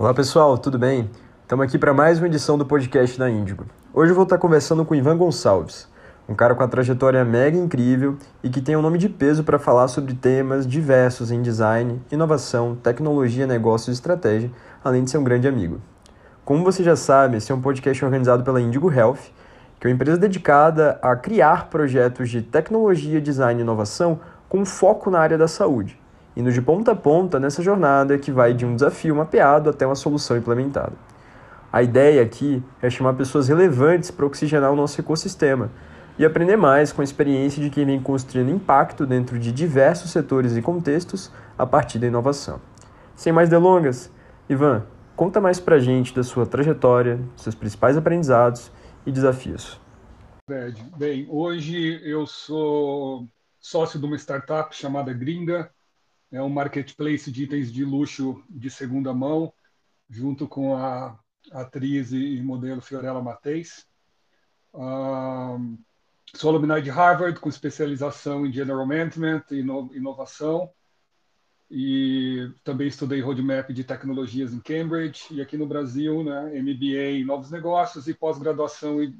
Olá pessoal, tudo bem? Estamos aqui para mais uma edição do podcast da Índigo. Hoje eu vou estar conversando com Ivan Gonçalves, um cara com a trajetória mega incrível e que tem um nome de peso para falar sobre temas diversos em design, inovação, tecnologia, negócios e estratégia, além de ser um grande amigo. Como você já sabe, esse é um podcast organizado pela Indigo Health, que é uma empresa dedicada a criar projetos de tecnologia, design e inovação com foco na área da saúde indo de ponta a ponta nessa jornada que vai de um desafio mapeado até uma solução implementada. A ideia aqui é chamar pessoas relevantes para oxigenar o nosso ecossistema e aprender mais com a experiência de quem vem construindo impacto dentro de diversos setores e contextos a partir da inovação. Sem mais delongas, Ivan, conta mais para a gente da sua trajetória, seus principais aprendizados e desafios. Bem, hoje eu sou sócio de uma startup chamada Gringa, é um marketplace de itens de luxo de segunda mão, junto com a atriz e modelo Fiorella Mateis. sou alumni de Harvard, com especialização em General Management e inovação. E também estudei roadmap de tecnologias em Cambridge e aqui no Brasil, né, MBA em novos negócios e pós-graduação em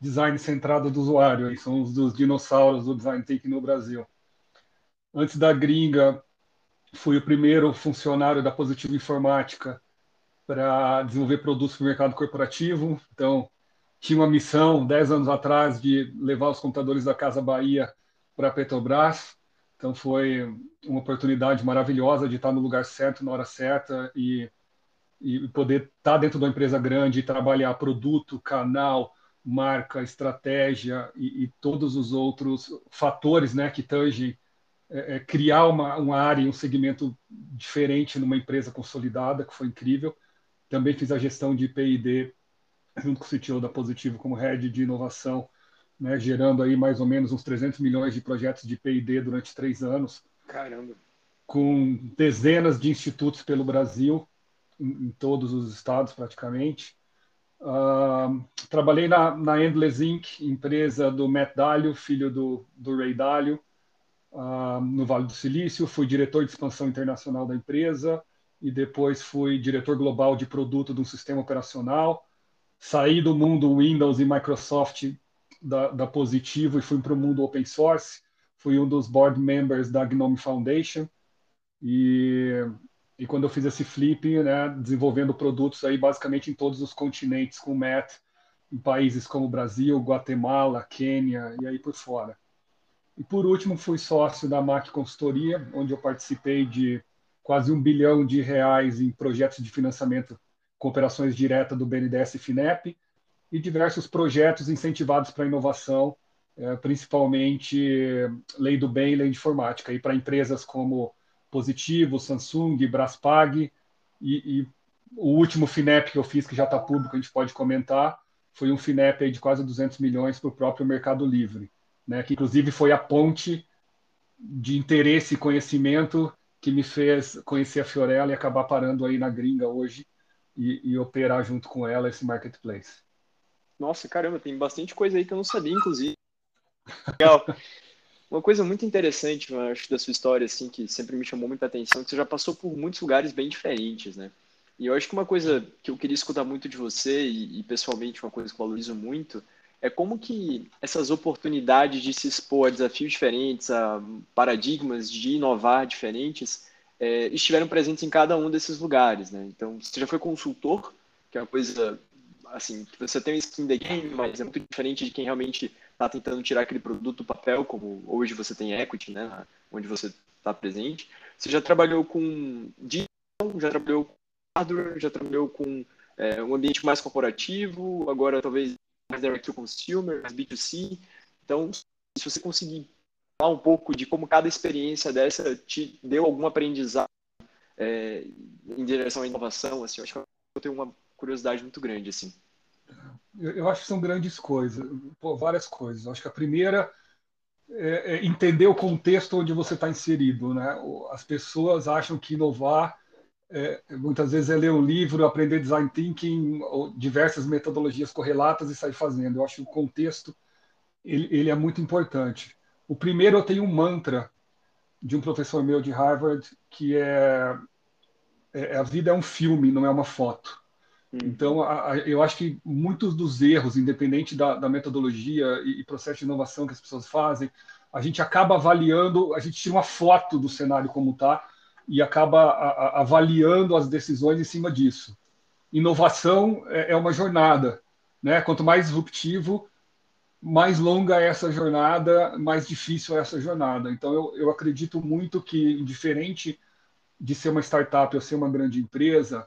design centrado do usuário. São os dos dinossauros do design thinking no Brasil. Antes da gringa, fui o primeiro funcionário da Positivo Informática para desenvolver produtos para o mercado corporativo. Então, tinha uma missão, 10 anos atrás, de levar os computadores da Casa Bahia para a Petrobras. Então, foi uma oportunidade maravilhosa de estar no lugar certo, na hora certa e, e poder estar dentro de uma empresa grande e trabalhar produto, canal, marca, estratégia e, e todos os outros fatores né, que tangem é, é, criar uma, uma área e um segmento diferente numa empresa consolidada, que foi incrível. Também fiz a gestão de P&D junto com o CTO da Positivo como head de inovação, né, gerando aí mais ou menos uns 300 milhões de projetos de P&D durante três anos. Caramba! Com dezenas de institutos pelo Brasil, em, em todos os estados praticamente. Uh, trabalhei na, na Endless Inc., empresa do Matt Dalio, filho do, do Ray Dalio, uh, no Vale do Silício, fui diretor de expansão internacional da empresa e depois fui diretor global de produto de um sistema operacional. Saí do mundo Windows e Microsoft da, da Positivo e fui para o mundo open source. Fui um dos board members da Gnome Foundation e, e quando eu fiz esse flip, né, desenvolvendo produtos aí basicamente em todos os continentes com o Matt, em países como Brasil, Guatemala, Quênia e aí por fora. E por último, fui sócio da MAC Consultoria, onde eu participei de quase um bilhão de reais em projetos de financiamento com operações diretas do BNDES e FINEP e diversos projetos incentivados para a inovação, é, principalmente Lei do Bem e Lei de Informática, e para empresas como Positivo, Samsung, Braspag, e, e o último FINEP que eu fiz, que já está público, a gente pode comentar, foi um FINEP de quase 200 milhões para o próprio Mercado Livre né, que inclusive foi a ponte de interesse e conhecimento que me fez conhecer a Fiorella e acabar parando aí na gringa hoje e, e operar junto com ela esse marketplace. Nossa, caramba, tem bastante coisa aí que eu não sabia, inclusive. Legal. Uma coisa muito interessante, eu acho, da sua história, assim, que sempre me chamou muita atenção, que você já passou por muitos lugares bem diferentes, né? E eu acho que uma coisa que eu queria escutar muito de você, e, e pessoalmente uma coisa que eu valorizo muito, é como que essas oportunidades de se expor a desafios diferentes, a paradigmas de inovar diferentes, é, estiveram presentes em cada um desses lugares, né? Então, você já foi consultor, que é uma coisa, assim, você tem um skin the game, mas é muito diferente de quem realmente está tentando tirar aquele produto do papel, como hoje você tem equity, né? Onde você está presente. Você já trabalhou com digital, já trabalhou com hardware, já trabalhou com é, um ambiente mais corporativo, agora talvez mais direct to consumer, mais B2C. Então, se você conseguir falar um pouco de como cada experiência dessa te deu algum aprendizado é, em direção à inovação, assim, eu acho que eu tenho uma curiosidade muito grande, assim. Eu, eu acho que são grandes coisas, pô, várias coisas. Eu acho que a primeira é, é entender o contexto onde você está inserido, né? As pessoas acham que inovar é, muitas vezes é ler um livro, aprender design thinking, ou diversas metodologias correlatas e sair fazendo. Eu acho que o contexto ele, ele é muito importante. O primeiro, eu tenho um mantra de um professor meu de Harvard, que é é, a vida é um filme, não é uma foto. Hum. Então, a, a, eu acho que muitos dos erros, independente da, da metodologia e, e, processo de inovação que as pessoas fazem, a gente acaba avaliando, a gente tira uma foto do cenário como está e acaba avaliando as decisões em cima disso. Inovação é, é uma jornada, né? Quanto mais disruptivo, mais longa é essa jornada, mais difícil é essa jornada. Então, eu, eu acredito muito que, diferente de ser uma startup ou ser uma grande empresa,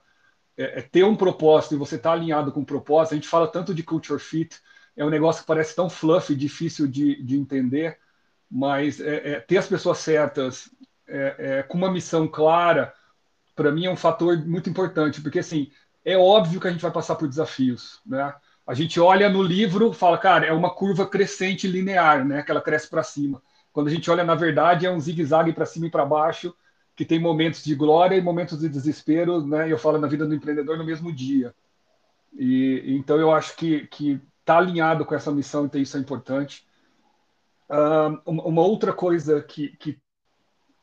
é, é ter um propósito e você estar tá alinhado com o propósito. A gente fala tanto de culture fit, é um negócio que parece tão fluffy, difícil de, de entender, mas é, é, ter as pessoas certas, é, é, com uma missão clara, para mim é um fator muito importante, porque assim é óbvio que a gente vai passar por desafios, né? A gente olha no livro, fala, cara, é uma curva crescente linear, né? Que ela cresce para cima. Quando a gente olha na verdade é um zigue-zague para cima e para baixo, que tem momentos de glória e momentos de desespero, né? Eu falo na vida do empreendedor no mesmo dia. E então eu acho que que tá alinhado com essa missão, então isso é importante. uma outra coisa que, que,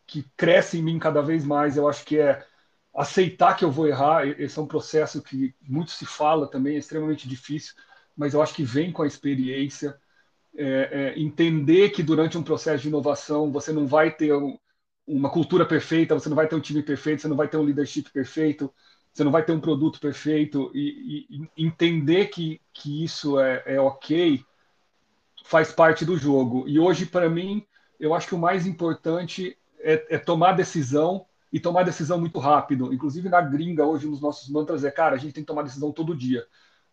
que cresce em mim cada vez mais, eu acho que é aceitar que eu vou errar. Esse é um processo que muito se fala também, é extremamente difícil, mas eu acho que vem com a experiência. É, é, entender que durante um processo de inovação você não vai ter um, uma cultura perfeita, você não vai ter um time perfeito, você não vai ter um leadership perfeito, você não vai ter um produto perfeito, e, e entender que, que isso é, é ok faz parte do jogo. E hoje, para mim, eu acho que o mais importante é, é tomar decisão e tomar decisão muito rápido. Inclusive na gringa, hoje, nos nossos mantras é, cara, a gente tem que tomar decisão todo dia.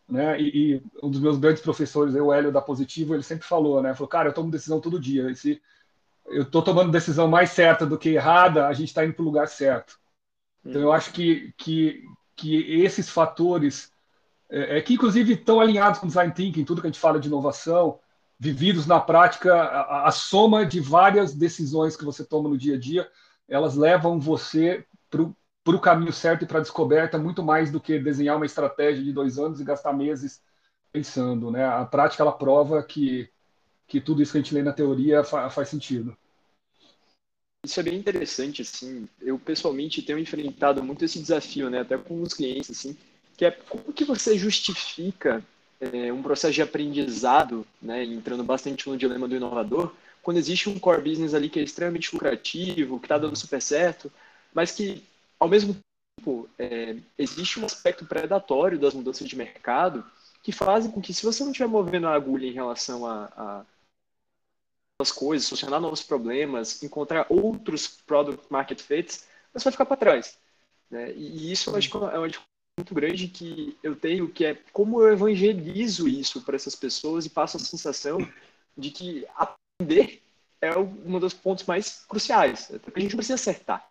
Né? E, e um dos meus grandes professores, o Hélio da Positivo, ele sempre falou, né? Falou, cara, eu tomo decisão todo dia. E se eu estou tomando decisão mais certa do que errada, a gente está indo para o lugar certo. Então, eu acho que, que, que esses fatores, é, é, que inclusive estão alinhados com design thinking, tudo que a gente fala de inovação, vividos na prática, a, a soma de várias decisões que você toma no dia a dia, elas levam você para o caminho certo e para a descoberta muito mais do que desenhar uma estratégia de dois anos e gastar meses pensando. Né? A prática ela prova que, que tudo isso que a gente lê na teoria fa faz sentido. Isso é bem interessante, assim. Eu pessoalmente tenho enfrentado muito esse desafio, né? Até com os clientes, assim, que é como que você justifica é, um processo de aprendizado, né? Entrando bastante no dilema do inovador, quando existe um core business ali que é extremamente lucrativo, que está dando super certo, mas que, ao mesmo tempo, é, existe um aspecto predatório das mudanças de mercado que fazem com que, se você não estiver movendo a agulha em relação a, a as coisas, solucionar novos problemas, encontrar outros product market fits, você vai ficar para trás. Né? E isso eu acho que é uma dificuldade muito grande que eu tenho, que é como eu evangelizo isso para essas pessoas e passo a sensação de que aprender é um dos pontos mais cruciais, porque a gente não precisa acertar.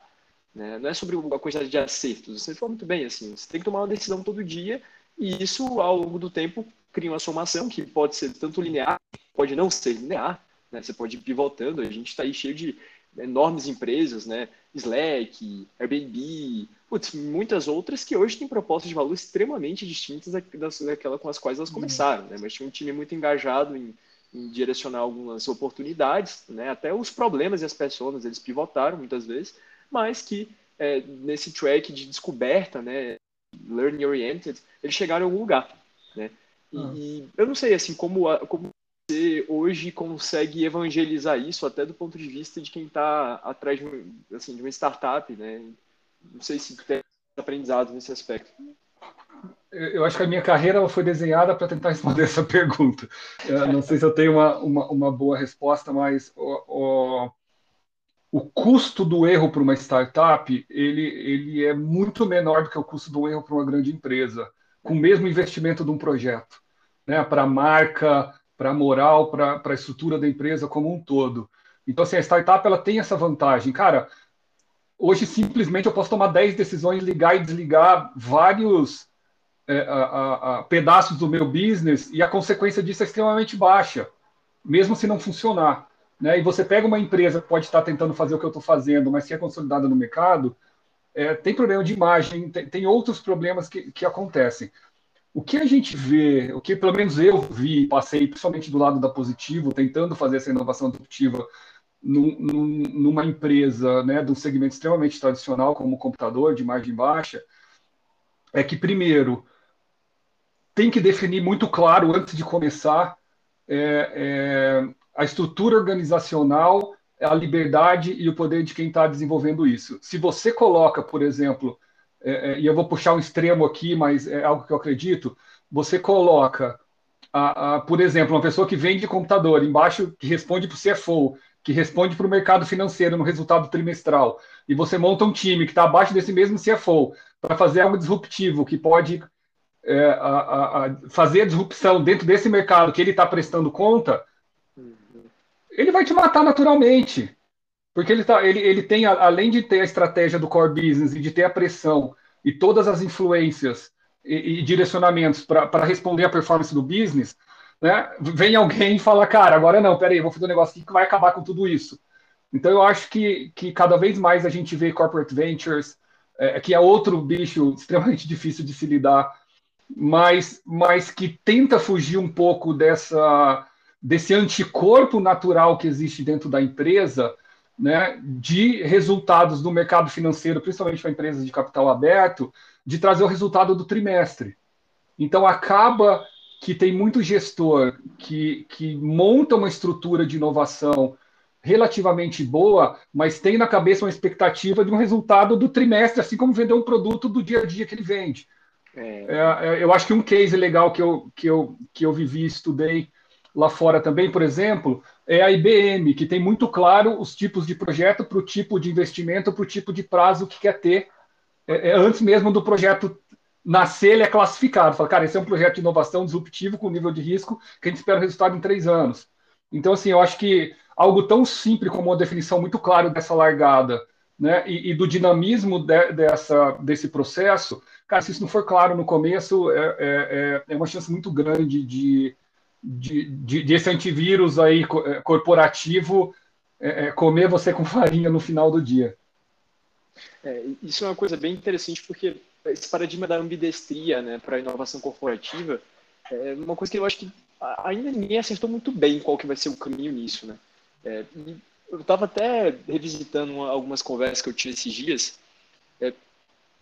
Né? Não é sobre a quantidade de acertos. Você falou muito bem, assim, você tem que tomar uma decisão todo dia e isso, ao longo do tempo, cria uma somação que pode ser tanto linear, pode não ser linear, né? você pode ir pivotando. A gente está aí cheio de enormes empresas, né? Slack, Airbnb, putz, muitas outras que hoje têm propostas de valor extremamente distintas daquela com as quais elas uhum. começaram, né? Mas tinha um time muito engajado em em direcionar algumas oportunidades, né? até os problemas e as pessoas eles pivotaram muitas vezes, mas que é, nesse track de descoberta, né, learning oriented, eles chegaram em algum lugar, né? E, e eu não sei assim como como hoje consegue evangelizar isso até do ponto de vista de quem está atrás de, um, assim, de uma startup, né? Não sei se tem aprendizado nesse aspecto eu acho que a minha carreira foi desenhada para tentar responder essa pergunta. Eu não sei se eu tenho uma, uma, uma boa resposta, mas o, o, o custo do erro para uma startup ele, ele é muito menor do que o custo do erro para uma grande empresa, com o mesmo investimento de um projeto, né? para a marca, para a moral, para a estrutura da empresa como um todo. Então, assim, a startup ela tem essa vantagem. Cara, hoje simplesmente eu posso tomar 10 decisões, ligar e desligar vários é, a, a, pedaços do meu business e a consequência disso é extremamente baixa, mesmo se não funcionar. Né? E você pega uma empresa que pode estar tentando fazer o que eu estou fazendo, mas que é consolidada no mercado, é, tem problema de imagem, tem, tem outros problemas que, que acontecem. O que a gente vê, o que pelo menos eu vi, passei principalmente do lado da positivo, tentando fazer essa inovação disruptiva num, numa empresa né, de um segmento extremamente tradicional, como o computador, de margem baixa, é que, primeiro, tem que definir muito claro, antes de começar, é, é, a estrutura organizacional, a liberdade e o poder de quem está desenvolvendo isso. Se você coloca, por exemplo, é, é, e eu vou puxar um extremo aqui, mas é algo que eu acredito, você coloca, a, a, por exemplo, uma pessoa que vende computador embaixo, que responde para o CFO, que responde para o mercado financeiro no resultado trimestral, e você monta um time que está abaixo desse mesmo CFO para fazer algo disruptivo, que pode é, a, a, fazer a disrupção dentro desse mercado que ele está prestando conta, ele vai te matar naturalmente. Porque ele, tá, ele, ele tem, além de ter a estratégia do core business e de ter a pressão e todas as influências e, e direcionamentos para responder à performance do business, né, vem alguém e fala, cara, agora não, peraí, vou fazer um negócio aqui que vai acabar com tudo isso. Então eu acho que, que cada vez mais a gente vê corporate ventures, é, que é outro bicho extremamente difícil de se lidar, mas, mas que tenta fugir um pouco dessa, desse anticorpo natural que existe dentro da empresa né, de resultados do mercado financeiro, principalmente para empresas de capital aberto, de trazer o resultado do trimestre. Então, acaba que tem muito gestor que, que monta uma estrutura de inovação relativamente boa, mas tem na cabeça uma expectativa de um resultado do trimestre, assim como vender um produto do dia a dia que ele vende. É. É, é eu acho que um case legal que eu, que eu, que eu vivi, estudei lá fora também, por exemplo, é a IBM, que tem muito claro os tipos de projeto para o tipo de investimento, para o tipo de prazo que quer ter. É, é, antes mesmo do projeto nascer, ele é classificado. Fala, cara, esse é um projeto de inovação disruptivo com nível de risco que a gente espera o resultado em três anos. Então, assim, eu acho que algo tão simples como uma definição muito clara dessa largada né, e, e do dinamismo de, dessa, desse processo, cara, se isso não for claro no começo, é, é, é, é uma chance muito grande de, de, de, desse antivírus aí é, corporativo é, comer você com farinha no final do dia. É, isso é uma coisa bem interessante porque esse paradigma da ambidestria né, para a inovação corporativa é uma coisa que eu acho que ainda ninguém acertou muito bem qual que vai ser o caminho nisso. Né? É, eu estava até revisitando algumas conversas que eu tive esses dias. É,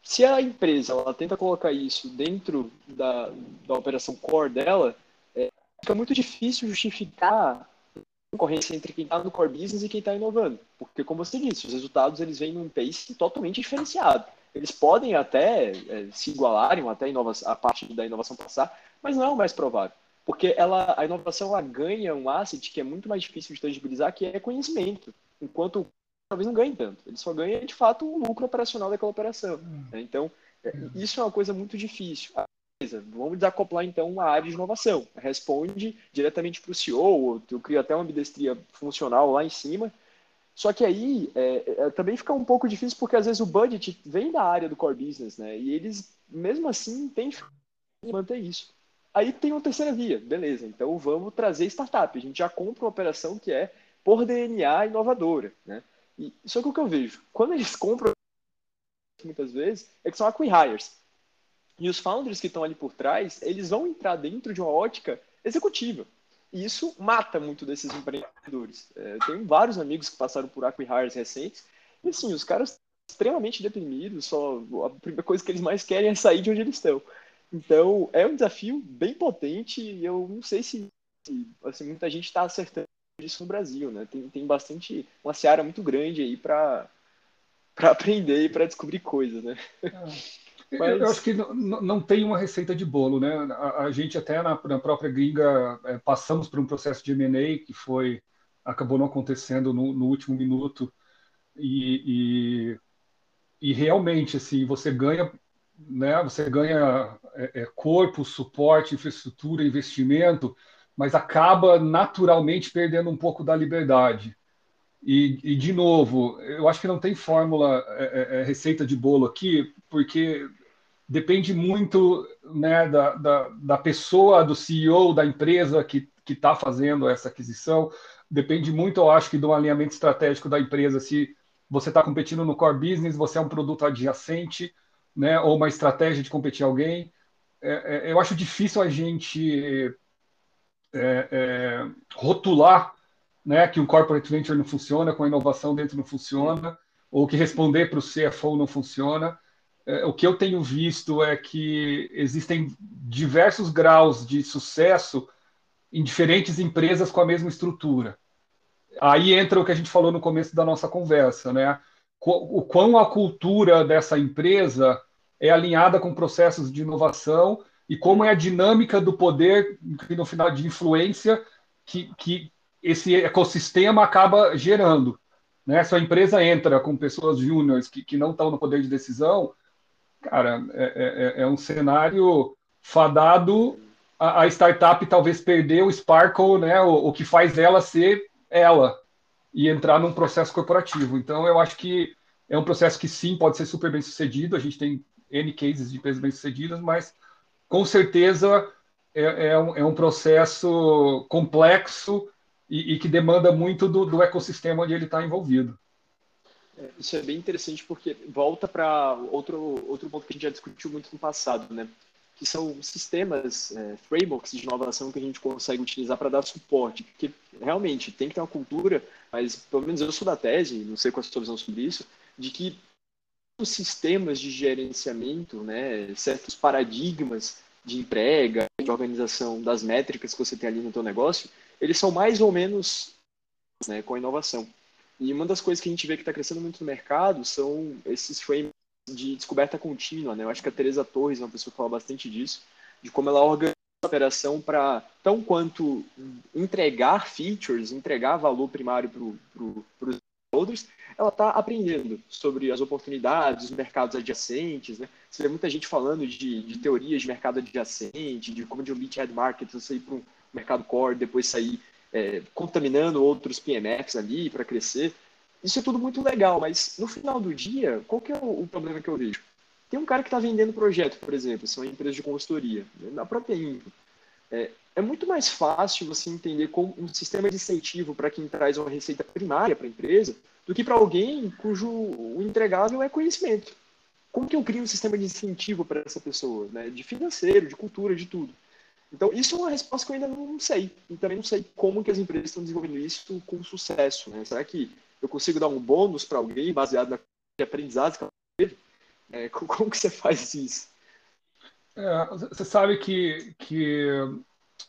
se a empresa ela tenta colocar isso dentro da, da operação core dela, fica muito difícil justificar a concorrência entre quem está no core business e quem está inovando. Porque, como você disse, os resultados eles vêm num pace totalmente diferenciado. Eles podem até é, se igualarem, até a, a parte da inovação passar, mas não é o mais provável. Porque ela, a inovação ela ganha um asset que é muito mais difícil de tangibilizar, que é conhecimento. Enquanto talvez não ganhe tanto. Ele só ganha, de fato, o lucro operacional daquela operação. Né? Então, é, isso é uma coisa muito difícil vamos desacoplar então a área de inovação. Responde diretamente para o CEO, eu crio até uma ambidestria funcional lá em cima. Só que aí é, é, também fica um pouco difícil porque às vezes o budget vem da área do core business, né? E eles, mesmo assim, têm que manter isso. Aí tem uma terceira via, beleza. Então vamos trazer startup. A gente já compra uma operação que é por DNA inovadora, né? E, só que o que eu vejo, quando eles compram muitas vezes, é que são acquihires. E os founders que estão ali por trás, eles vão entrar dentro de uma ótica executiva. E isso mata muito desses empreendedores. É, eu tenho vários amigos que passaram por acquihires recentes, e assim, os caras extremamente deprimidos, só a primeira coisa que eles mais querem é sair de onde eles estão. Então, é um desafio bem potente e eu não sei se, se assim, muita gente está acertando isso no Brasil, né? Tem, tem bastante, uma seara muito grande aí para aprender e para descobrir coisas, né? É. Mas... Eu acho que não, não tem uma receita de bolo, né? A, a gente até na, na, própria gringa é, passamos por um processo de M&A que foi acabou não acontecendo no, no último minuto e, e, e, realmente assim você ganha, né? Você ganha é, é, corpo, suporte, infraestrutura, investimento, mas acaba naturalmente perdendo um pouco da liberdade. E, e, de novo, eu acho que não tem fórmula, é, é, é receita de bolo aqui, porque depende muito né, da, da, da, pessoa, do CEO da empresa que está fazendo essa aquisição. Depende muito, eu acho, que do alinhamento estratégico da empresa. Se você está competindo no core business, você é um produto adjacente, né, ou uma estratégia de competir alguém. É, é, eu acho difícil a gente é, é, rotular né, que um corporate venture não funciona, com a inovação dentro não funciona, ou que responder para o CFO não funciona. É, o que eu tenho visto é que existem diversos graus de sucesso em diferentes empresas com a mesma estrutura. Aí entra o que a gente falou no começo da nossa conversa, né? O quão a cultura dessa empresa é alinhada com processos de inovação e como é a dinâmica do poder, no final, de influência que, que esse ecossistema acaba gerando. Né? Se a empresa entra com pessoas júniores que, que não estão no poder de decisão, cara, é, é, é um cenário fadado a, a, startup talvez perder o sparkle, né, o, o que faz ela ser ela e entrar num processo corporativo. Então, eu acho que é um processo que sim pode ser super bem sucedido. A gente tem N cases de empresas bem sucedidas, mas com certeza é, é, um, é um, processo complexo e, e que demanda muito do, do, ecossistema onde ele está envolvido. É, isso é bem interessante porque volta para outro, outro ponto que a gente já discutiu muito no passado, né? que são sistemas, é, frameworks de inovação que a gente consegue utilizar para dar suporte, porque realmente tem que ter uma cultura, mas pelo menos eu sou da tese, não sei qual é a sua visão sobre isso, de que os sistemas de gerenciamento, né, certos paradigmas de emprega, de organização das métricas que você tem ali no teu negócio, eles são mais ou menos né, com a inovação. E uma das coisas que a gente vê que está crescendo muito no mercado são esses frameworks de descoberta contínua, né? Eu acho que a Teresa Torres é uma pessoa que fala bastante disso, de como ela organiza a operação para, tão quanto entregar features, entregar valor primário para os outros, ela está aprendendo sobre as oportunidades, os mercados adjacentes, né? Você vê muita gente falando de, de teorias de mercado adjacente, de como de um beachhead market, você ir para um mercado core, depois sair é, contaminando outros PMFs ali para crescer. Isso é tudo muito legal, mas no final do dia, qual que é o, o problema que eu vejo? Tem um cara que está vendendo projeto, por exemplo, são empresas de consultoria, né, na própria Info. É, é muito mais fácil você entender como um sistema de incentivo para quem traz uma receita primária para a empresa do que para alguém cujo o entregável é conhecimento. Como que eu crio um sistema de incentivo para essa pessoa? Né? De financeiro, de cultura, de tudo. Então, isso é uma resposta que eu ainda não sei. E também não sei como que as empresas estão desenvolvendo isso com sucesso. Né? Será que eu consigo dar um bônus para alguém baseado na aprendizado que ela teve? É, como que você faz isso? É, você sabe que, que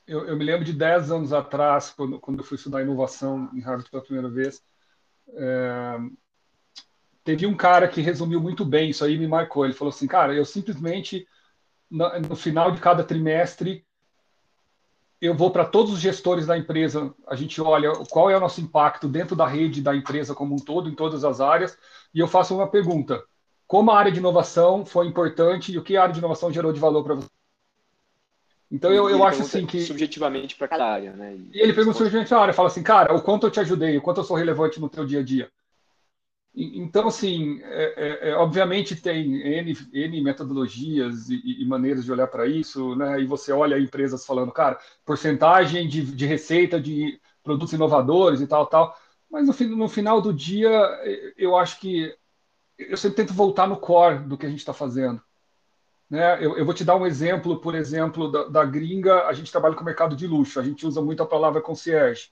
eu, eu, me lembro de 10 anos atrás, quando, quando eu fui estudar inovação em Harvard pela primeira vez, é, teve um cara que resumiu muito bem isso aí, me marcou. Ele falou assim, cara, eu simplesmente, no, no final de cada trimestre, eu vou para todos os gestores da empresa, a gente olha qual é o nosso impacto dentro da rede da empresa como um todo, em todas as áreas, e eu faço uma pergunta: como a área de inovação foi importante e o que a área de inovação gerou de valor para você? Então eu, eu acho assim que. Subjetivamente para cada área, né? E, ele pergunta subjetivamente a área, fala assim, cara, o quanto eu te ajudei, o quanto eu sou relevante no teu dia a dia. Então, assim, é, é, é, obviamente tem N, N metodologias e, e, maneiras de olhar para isso, né? E você olha empresas falando, cara, porcentagem de, de receita de produtos inovadores e tal, tal. Mas no, no final do dia, eu acho que eu sempre tento voltar no core do que a gente está fazendo. Né? Eu, eu, vou te dar um exemplo, por exemplo, da, da, gringa, a gente trabalha com o mercado de luxo, a gente usa muito a palavra concierge.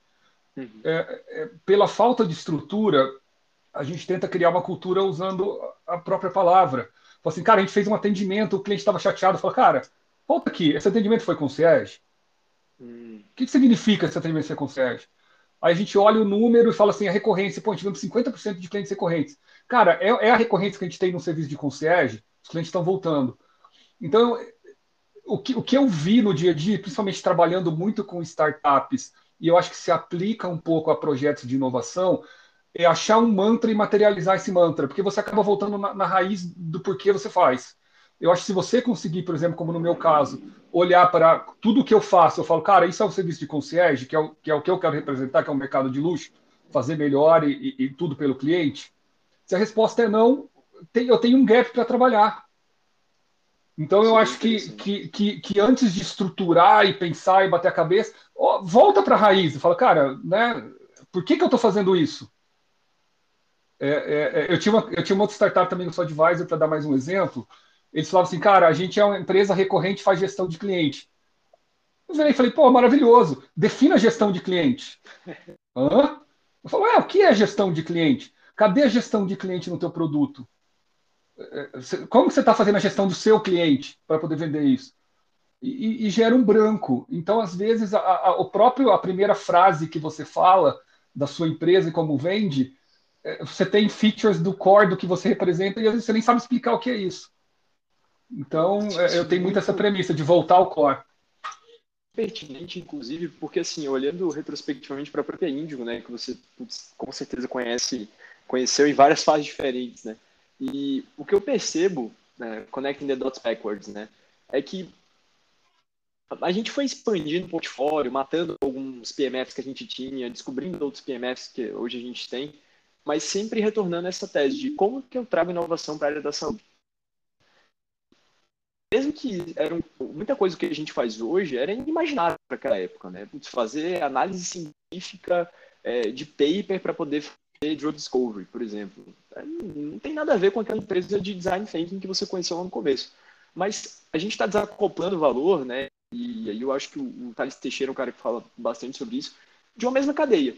Uhum. É, é, pela falta de estrutura, a gente tenta criar uma cultura usando a própria palavra. Fala assim, cara, a gente fez um atendimento, o cliente estava chateado, fala, cara, volta aqui, esse atendimento foi concierge? Hum. O que, que significa esse atendimento ser concierge? Aí a gente olha o número e fala assim, a recorrência, pô, tivemos 50% de clientes recorrentes. Cara, é, é, a recorrência que a gente tem no serviço de concierge, os clientes estão voltando. Então, o que, o que eu vi no dia a dia, principalmente trabalhando muito com startups, e eu acho que se aplica um pouco a projetos de inovação, é achar um mantra e materializar esse mantra, porque você acaba voltando na, na raiz do porquê você faz. Eu acho que se você conseguir, por exemplo, como no meu caso, olhar para tudo o que eu faço, eu falo, cara, isso é o serviço de concierge, que é o que, é o que eu quero representar, que é o mercado de luxo, fazer melhor e, e, e tudo pelo cliente. Se a resposta é não, tem, eu tenho um gap para trabalhar. Então eu acho que, que, que, que, antes de estruturar e pensar e bater a cabeça, ó, volta para a raiz e fala, cara, né, por que, que eu estou fazendo isso? É, é, é, eu, tinha uma, eu tinha uma outra startup também no advisor, para dar mais um exemplo. Eles falavam assim, cara, a gente é uma empresa recorrente faz gestão de cliente. Eu virei e falei, pô, maravilhoso, defina a gestão de cliente. Hã? Eu falo, é, o que é gestão de cliente? Cadê a gestão de cliente no teu produto? É, é, como que você está fazendo a gestão do seu cliente para poder vender isso? E, e, gera um branco. Então, às vezes, a, a, o próprio, a primeira frase que você fala da sua empresa e como vende, você tem features do core do que você representa e às vezes você nem sabe explicar o que é isso. Então, eu tenho muito essa premissa de voltar ao core pertinente, inclusive, porque assim, olhando retrospectivamente para a própria Índigo, né, que você com certeza conhece, conheceu em várias fases diferentes, né? E o que eu percebo, né, connecting the dots backwards, né, é que a gente foi expandindo o portfólio, matando alguns PMFs que a gente tinha, descobrindo outros PMFs que hoje a gente tem, mas sempre retornando essa tese de como que eu trago inovação para a área da saúde mesmo que era um, muita coisa que a gente faz hoje era inimaginável para aquela época, né? Fazer análise científica é, de paper para poder fazer drug discovery, por exemplo. É, não tem nada a ver com aquela empresa de design thinking que você conheceu lá no começo. Mas a gente está desacoplando o valor, né? E aí eu acho que o, o Thales Teixeira é um cara que fala bastante sobre isso, de uma mesma cadeia.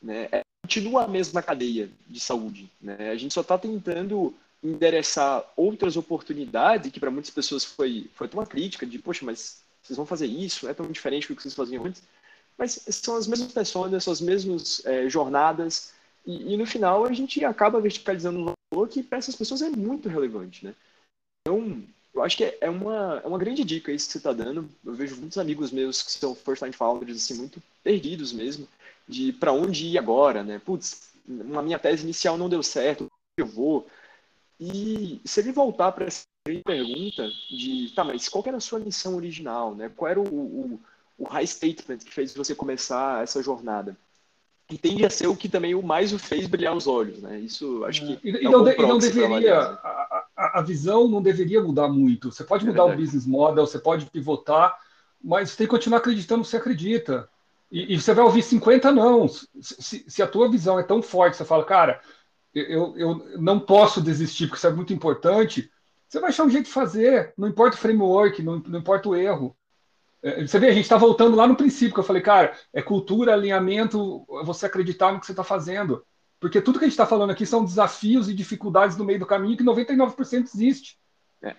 Né? É, continua a mesma cadeia de saúde. Né? A gente só está tentando endereçar outras oportunidades, que para muitas pessoas foi, foi uma crítica de, poxa, mas vocês vão fazer isso, é tão diferente do que vocês faziam antes. Mas são as mesmas pessoas, são as mesmas é, jornadas, e, e, no final a gente acaba verticalizando um valor que para essas pessoas é muito relevante, né? Então, eu acho que é, é uma, é uma grande dica isso que você está dando. Eu vejo muitos amigos meus que são first-time founders, assim, muito perdidos mesmo, de para onde ir agora, né? Putz, a minha tese inicial não deu certo, eu vou, e se ele voltar para essa pergunta de, tá, mas qual era a sua missão original, né? Qual era o, o, o high statement que fez você começar essa jornada? E tende a ser o que também o mais o fez brilhar os olhos, né? Isso acho que. E, é não, de, não deveria. A, a, a, visão não deveria mudar muito. Você pode é mudar é o business model, você pode pivotar, mas você tem que continuar acreditando no que você acredita. E, e você vai ouvir 50 não. Se, se, a tua visão é tão forte, você fala, cara, eu, eu não posso desistir, porque isso é muito importante, você vai achar um jeito de fazer, não importa o framework, não, não importa o erro. É, você vê, a gente está voltando lá no princípio, que eu falei, cara, é cultura, alinhamento, você acreditar no que você está fazendo. Porque tudo que a gente está falando aqui são desafios e dificuldades no meio do caminho que 99% existe. É.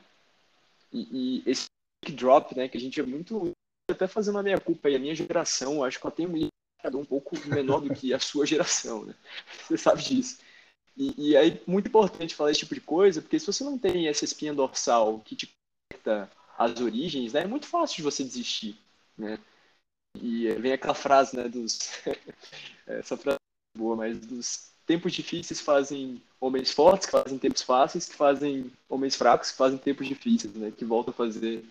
E, e, esse drop, né, que a gente é muito. Até fazendo a minha culpa aí, a minha geração, acho que ela tem um um pouco menor do que a sua geração, né? Você sabe disso. E, e é muito importante falar esse tipo de coisa, porque se você não tem essa espinha dorsal que te conecta às origens, né, é muito fácil de você desistir, né? E vem aquela frase, né, dos... essa frase é boa, mas dos tempos difíceis fazem homens fortes, que fazem tempos fáceis, que fazem homens fracos, que fazem tempos difíceis, né? Que voltam a fazer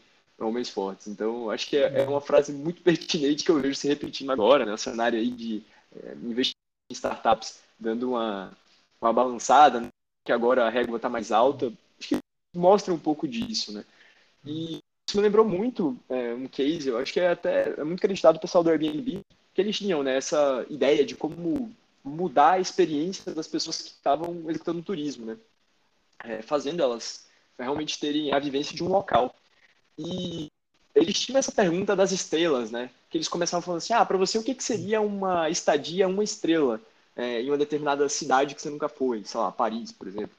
homens fortes. Então, acho que é, é uma frase muito pertinente que eu vejo se repetindo agora, né? O cenário aí de é, investir em startups, dando uma, uma balançada, né? que agora a régua está mais alta, acho que mostra um pouco disso, né? E isso me lembrou muito é, um case, eu acho que é até é muito acreditado o pessoal do Airbnb, que eles tinham né, essa ideia de como mudar a experiência das pessoas que estavam executando turismo, né? É, fazendo elas realmente terem a vivência de um local. E eles tinham essa pergunta das estrelas, né? Que eles começavam falando assim: ah, para você o que, que seria uma estadia uma estrela? é, em uma determinada cidade que você nunca foi, sei lá, Paris, por exemplo.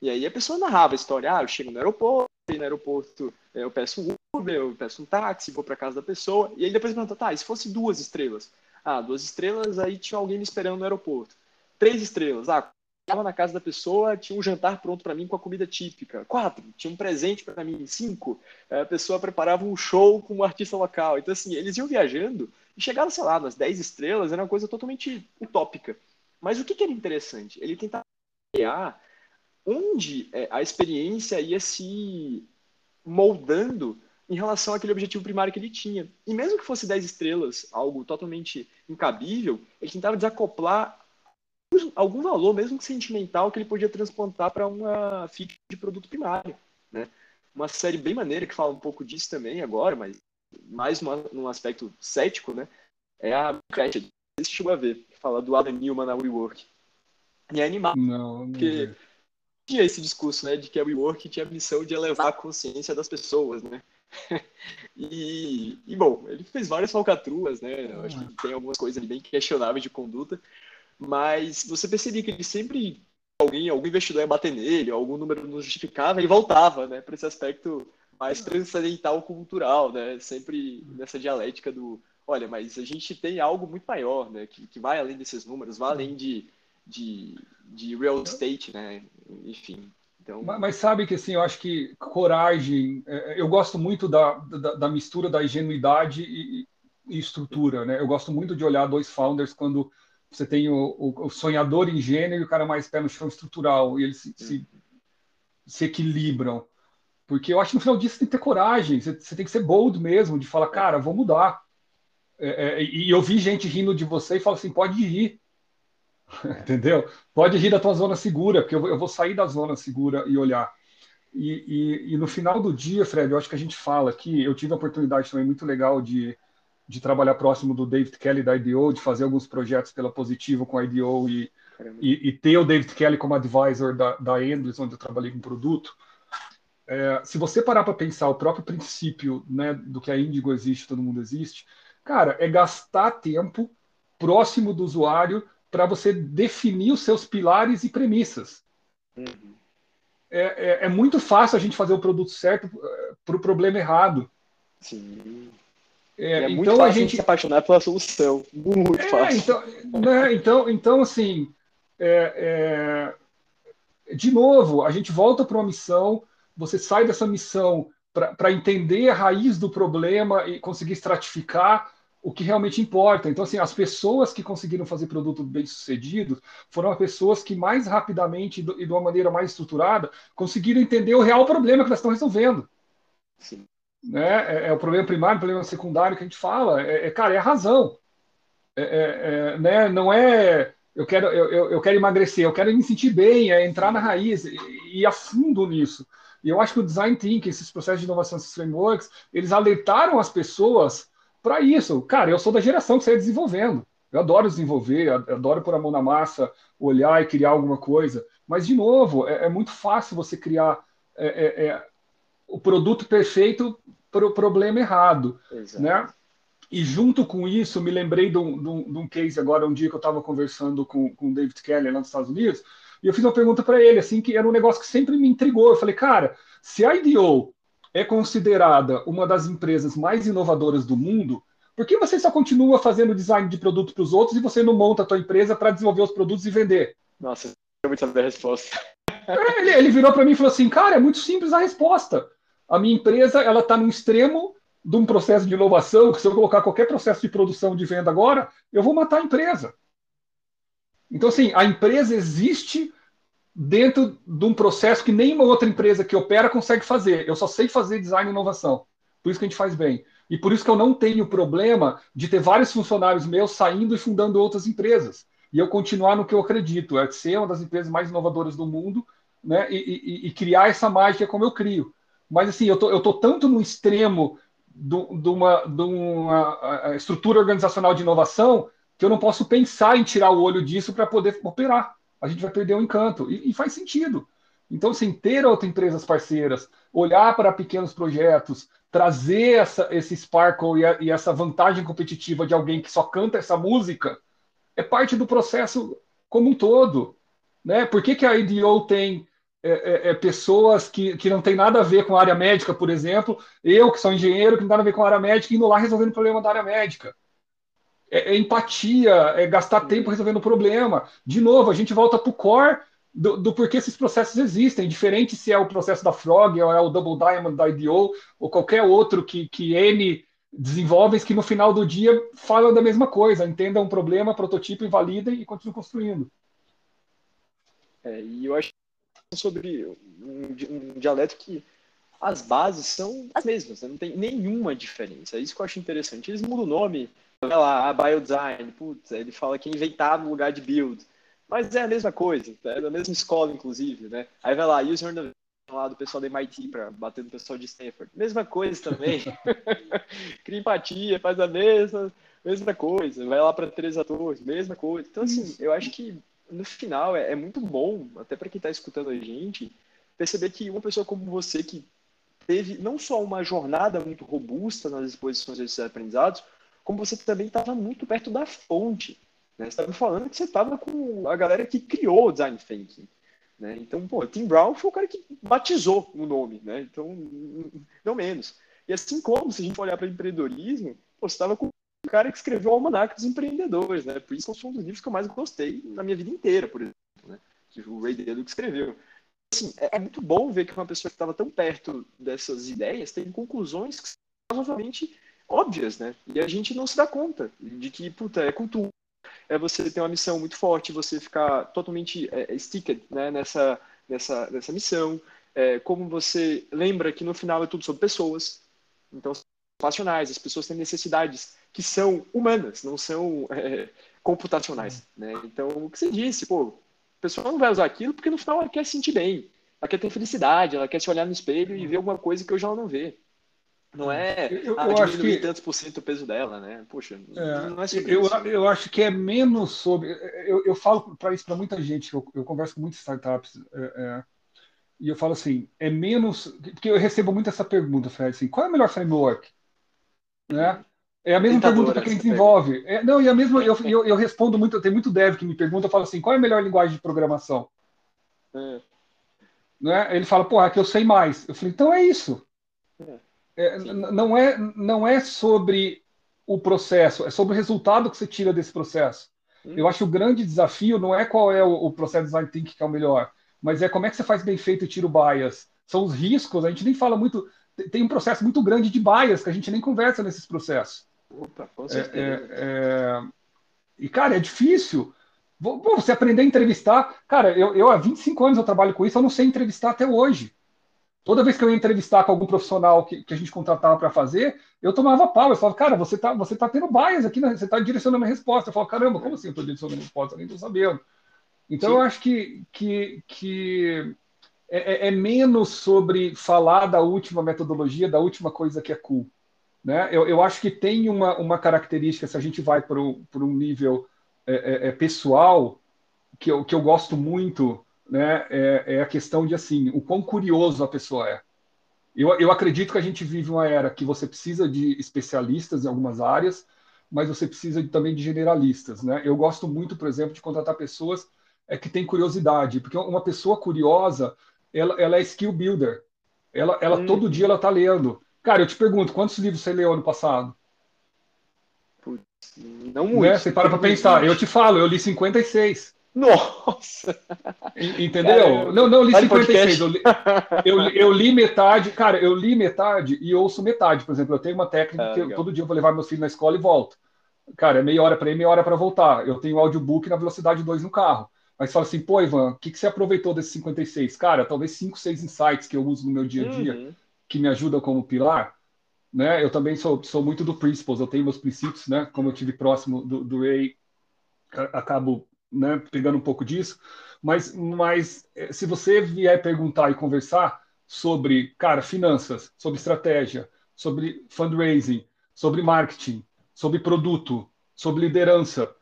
E aí a pessoa narrava a história, ah, eu chego no aeroporto, no aeroporto eu peço um Uber, eu peço um táxi, vou para casa da pessoa, e aí depois pergunta, tá, e se fosse duas estrelas? Ah, duas estrelas, aí tinha alguém me esperando no aeroporto. Três estrelas, ah, estava na casa da pessoa, tinha um jantar pronto para mim com a comida típica. Quatro, tinha um presente para mim. Cinco, a pessoa preparava um show com um artista local. Então, assim, eles iam viajando e chegaram, sei lá, nas dez estrelas, era uma coisa totalmente utópica. Mas o que, que era interessante? Ele tentava criar onde é, a experiência ia se moldando em relação àquele objetivo primário que ele tinha. E mesmo que fosse 10 estrelas, algo totalmente incabível, ele tentava desacoplar algum valor, mesmo que sentimental, que ele podia transplantar para uma feature de produto primário. Né? Uma série bem maneira que fala um pouco disso também agora, mas mais num aspecto cético, né? é a Crash. Você chegou a ver fala do Adam Newman na WeWork. E é animado, não, porque não tinha esse discurso, né, de que a WeWork tinha a missão de elevar a consciência das pessoas, né? e, e, bom, ele fez várias falcatruas, né? Acho que tem algumas coisas bem questionáveis de conduta, mas você percebia que ele sempre alguém, algum investidor ia bater nele, algum número não justificava, ele voltava, né, para esse aspecto mais transcendental cultural, né, sempre nessa dialética do, olha, mas a gente tem algo muito maior, né, que, que vai além desses números, vai além de, de, de real estate, né, enfim. Então... Mas, mas, sabe que assim, eu acho que coragem, é, eu gosto muito da, da, da mistura da ingenuidade e, e, estrutura, né? Eu gosto muito de olhar dois founders quando você tem o, o, o sonhador ingênuo e o cara mais pé no chão estrutural, e eles se, se, se, equilibram. Porque eu acho que no final disso você tem que ter coragem, você, você tem que ser bold mesmo, de falar, cara, vou mudar. É, é, e eu vi gente rindo de você e falo assim, pode rir. Entendeu? Pode rir da tua zona segura, porque eu, eu vou sair da zona segura e olhar. E, e, e, no final do dia, Fred, eu acho que a gente fala aqui, eu tive a oportunidade também muito legal de, de trabalhar próximo do David Kelly da IDO, de fazer alguns projetos pela Positivo com a IDO e, e, e, ter o David Kelly como advisor da, da Endless, onde eu trabalhei com produto. É, se você parar para pensar o próprio princípio né, do que a Indigo existe, todo mundo existe, cara, é gastar tempo próximo do usuário para você definir os seus pilares e premissas. Uhum. É, é, é, muito fácil a gente fazer o produto certo é, para o problema errado. Sim. É, é muito então fácil a gente se apaixonar pela solução. Muito é, fácil. Então, né, então, então assim, é, é, de novo, a gente volta para uma missão, você sai dessa missão para entender a raiz do problema e conseguir estratificar o que realmente importa. Então, assim, as pessoas que conseguiram fazer produto bem sucedido foram as pessoas que mais rapidamente e de uma maneira mais estruturada conseguiram entender o real problema que elas estão resolvendo. Sim né? É, é, o problema primário, o problema secundário que a gente fala. É, é cara, é a razão. É, é, é, né? Não é eu quero, eu, eu quero emagrecer, eu quero me sentir bem, é entrar na raiz e ir a fundo nisso. E eu acho que o design thinking, esses processos de inovação, esses frameworks, eles alertaram as pessoas para isso. Cara, eu sou da geração que sai desenvolvendo. Eu adoro desenvolver, adoro pôr a mão na massa, olhar e criar alguma coisa. Mas, de novo, é, é muito fácil você criar é, é, o produto perfeito para o problema errado, Exato. né? E junto com isso, me lembrei de um, de um, de um case agora, um dia que eu estava conversando com, com o David Kelly lá nos Estados Unidos, e eu fiz uma pergunta para ele, assim, que era um negócio que sempre me intrigou. Eu falei, cara, se a IDO é considerada uma das empresas mais inovadoras do mundo, por que você só continua fazendo design de produto para os outros e você não monta a tua empresa para desenvolver os produtos e vender? Nossa, eu muito saber a resposta. É, ele, ele virou para mim e falou assim, cara, é muito simples a resposta a minha empresa ela está no extremo de um processo de inovação, que se eu colocar qualquer processo de produção de venda agora, eu vou matar a empresa. Então, assim, a empresa existe dentro de um processo que nenhuma outra empresa que opera consegue fazer. Eu só sei fazer design e inovação. Por isso que a gente faz bem. E por isso que eu não tenho problema de ter vários funcionários meus saindo e fundando outras empresas. E eu continuar no que eu acredito, é ser uma das empresas mais inovadoras do mundo né, e, e, e criar essa mágica como eu crio. Mas assim, eu tô, eu tô tanto no extremo de uma, de uma estrutura organizacional de inovação que eu não posso pensar em tirar o olho disso para poder operar. A gente vai perder o encanto. E, e, faz sentido. Então, assim, ter outras empresas parceiras, olhar para pequenos projetos, trazer essa, esse sparkle e, a, e essa vantagem competitiva de alguém que só canta essa música, é parte do processo como um todo. Né? Por que, que a IDO tem é, é, é, pessoas que, que não tem nada a ver com a área médica, por exemplo, eu que sou engenheiro, que não tem nada a ver com a área médica, indo lá resolvendo o problema da área médica. É, é empatia, é gastar tempo resolvendo o problema. De novo, a gente volta para o core do, do, porquê esses processos existem, diferente se é o processo da Frog, ou é o Double Diamond da IDO, ou qualquer outro que, que N desenvolve, que no final do dia falam da mesma coisa, entendam um problema, prototipo, invalidem e continuam construindo. É, e eu acho sobre um, um dialeto que as bases são as mesmas, né? não tem nenhuma diferença. É isso que eu acho interessante. Eles mudam o nome, vai lá, biodesign, putz, ele fala que é inventar no lugar de build. Mas é a mesma coisa, é da mesma escola, inclusive, né? Aí vai lá, user lá do pessoal da MIT para bater no pessoal de Stanford. Mesma coisa também. Cria empatia, faz a mesma, mesma coisa. Vai lá para três atores, mesma coisa. Então, assim, eu acho que no final é, é muito bom, até para quem está escutando a gente, perceber que uma pessoa como você que teve não só uma jornada muito robusta nas exposições desses aprendizados, como você também estava muito perto da fonte. Né? Você estava falando que você estava com a galera que criou o design thinking. Né? Então, pô, Tim Brown foi o cara que batizou o nome, né? Então, não menos. E assim como, se a gente olhar para empreendedorismo, pô, você estava com o cara que escreveu o Almanac dos Empreendedores, né? Por isso foi um dos livros que eu mais gostei na minha vida inteira, por exemplo, né? Que o Ray Dalio que escreveu. Assim, é, é muito bom ver que uma pessoa que estava tão perto dessas ideias tem conclusões que são novamente óbvias, né? E a gente não se dá conta de que, puta, é cultura, é você ter uma missão muito forte, você ficar totalmente é, sticked né, nessa, nessa, nessa missão, é, como você lembra que no final é tudo sobre pessoas, então racionais, as pessoas têm necessidades que são humanas, não são é, computacionais, né? Então, o que você disse, pô, a pessoa não vai usar aquilo porque no final ela quer se sentir bem, ela quer ter felicidade, ela quer se olhar no espelho e ver alguma coisa que hoje ela não vê. Não é eu, ah, eu acho que tantos por cento o peso dela, né? Poxa, é, não é sobre eu, isso. Eu acho que é menos sobre. Eu, eu falo para isso para muita gente, eu, eu converso com muitas startups, é, é, e eu falo assim: é menos. Porque eu recebo muito essa pergunta, Fred, assim, qual é o melhor framework? Né? É a mesma pergunta para quem desenvolve. É, não, e a mesma, eu, eu, eu respondo muito, tem muito dev que me pergunta, eu falo assim, qual é a melhor linguagem de programação? É. Né? Ele fala, pô, aqui eu sei mais. Eu falei, então é isso. É. É, não, é, não é sobre o processo, é sobre o resultado que você tira desse processo. Hum. Eu acho que o grande desafio não é qual é o, o, processo design thinking que é o melhor, mas é como é que você faz bem feito e tira o bias. São os riscos, a gente nem fala muito. Tem um processo muito grande de bias que a gente nem conversa nesses processos. Opa, com certeza. É, é, é... e, cara, é difícil. Você aprender a entrevistar. Cara, eu, eu há 25 anos eu trabalho com isso, eu não sei entrevistar até hoje. Toda vez que eu ia entrevistar com algum profissional que, que a gente contratava para fazer, eu tomava pau. Eu falava, cara, você tá, você tá tendo bias aqui, né? você tá direcionando a resposta. Eu falo, caramba, como assim eu estou direcionando a resposta? Eu nem estou sabendo. Então, Sim. eu acho que, que, que é, é, é, menos sobre falar da última metodologia, da última coisa que é cool. Né? Eu, eu acho que tem uma, uma característica, se a gente vai para um nível é, é, é, pessoal, que eu, que eu gosto muito, né, é, é, a questão de assim, o quão curioso a pessoa é. Eu, eu acredito que a gente vive uma era que você precisa de especialistas em algumas áreas, mas você precisa de, também de generalistas, né? Eu gosto muito, por exemplo, de contratar pessoas é, que têm curiosidade, porque uma pessoa curiosa, ela, ela é skill builder. Ela, ela hum. todo dia ela está lendo. Cara, eu te pergunto, quantos livros você leu ano passado? Putz, não muito. Né? Você para para pensar. Eu te falo, eu li 56. Nossa! Entendeu? Cara, não, não, eu li 56. Eu li, eu, eu, li metade. Cara, eu li metade e ouço metade. Por exemplo, eu tenho uma técnica ah, que eu, todo dia eu vou levar meus filhos na escola e volto. Cara, é meia hora para ir, meia hora para voltar. Eu tenho audiobook na velocidade 2 no carro. Mas fala assim, pô, Ivan, o que, que você aproveitou desses 56? Cara, talvez 5, 6 insights que eu uso no meu dia a dia, uhum. que me ajudam como pilar. Né? Eu também sou, sou muito do principles, eu tenho meus princípios, né? Como eu tive próximo do, do Ray, acabo né, pegando um pouco disso, mas, mas eh, se você vier perguntar e conversar sobre, cara, finanças, sobre estratégia, sobre fundraising, sobre marketing, sobre produto, sobre liderança,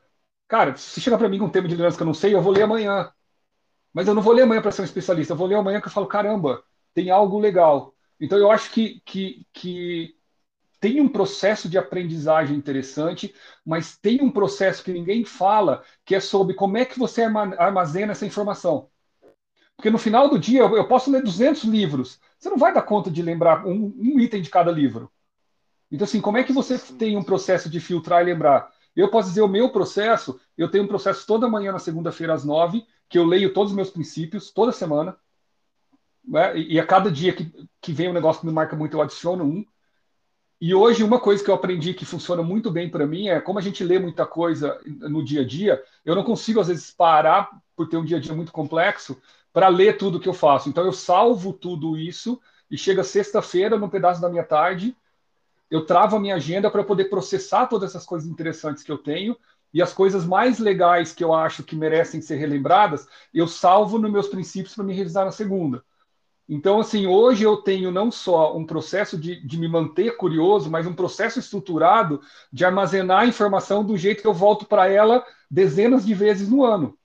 cara, se chegar para mim com um tema de liderança que eu não sei, eu vou ler amanhã. Mas eu não vou ler amanhã para ser um especialista, eu vou ler amanhã que eu falo, caramba, tem algo legal. Então eu acho que, que, que tem um processo de aprendizagem interessante, mas tem um processo que ninguém fala, que é sobre como é que você armazena essa informação. Porque no final do dia, eu posso ler 200 livros, você não vai dar conta de lembrar um, um item de cada livro. Então, assim, como é que você tem um processo de filtrar e lembrar? Eu posso dizer o meu processo, eu tenho um processo toda manhã na segunda-feira às nove, que eu leio todos os meus princípios, toda semana, né? e, a cada dia que, que vem um negócio que me marca muito, eu adiciono um. E hoje, uma coisa que eu aprendi que funciona muito bem para mim é como a gente lê muita coisa no dia a dia, eu não consigo, às vezes, parar, por ter um dia a dia muito complexo, para ler tudo que eu faço. Então, eu salvo tudo isso e chega sexta-feira, num pedaço da minha tarde, eu travo a minha agenda para poder processar todas essas coisas interessantes que eu tenho e as coisas mais legais que eu acho que merecem ser relembradas, eu salvo nos meus princípios para me revisar na segunda. Então, assim, hoje eu tenho não só um processo de, de me manter curioso, mas um processo estruturado de armazenar a informação do jeito que eu volto para ela dezenas de vezes no ano.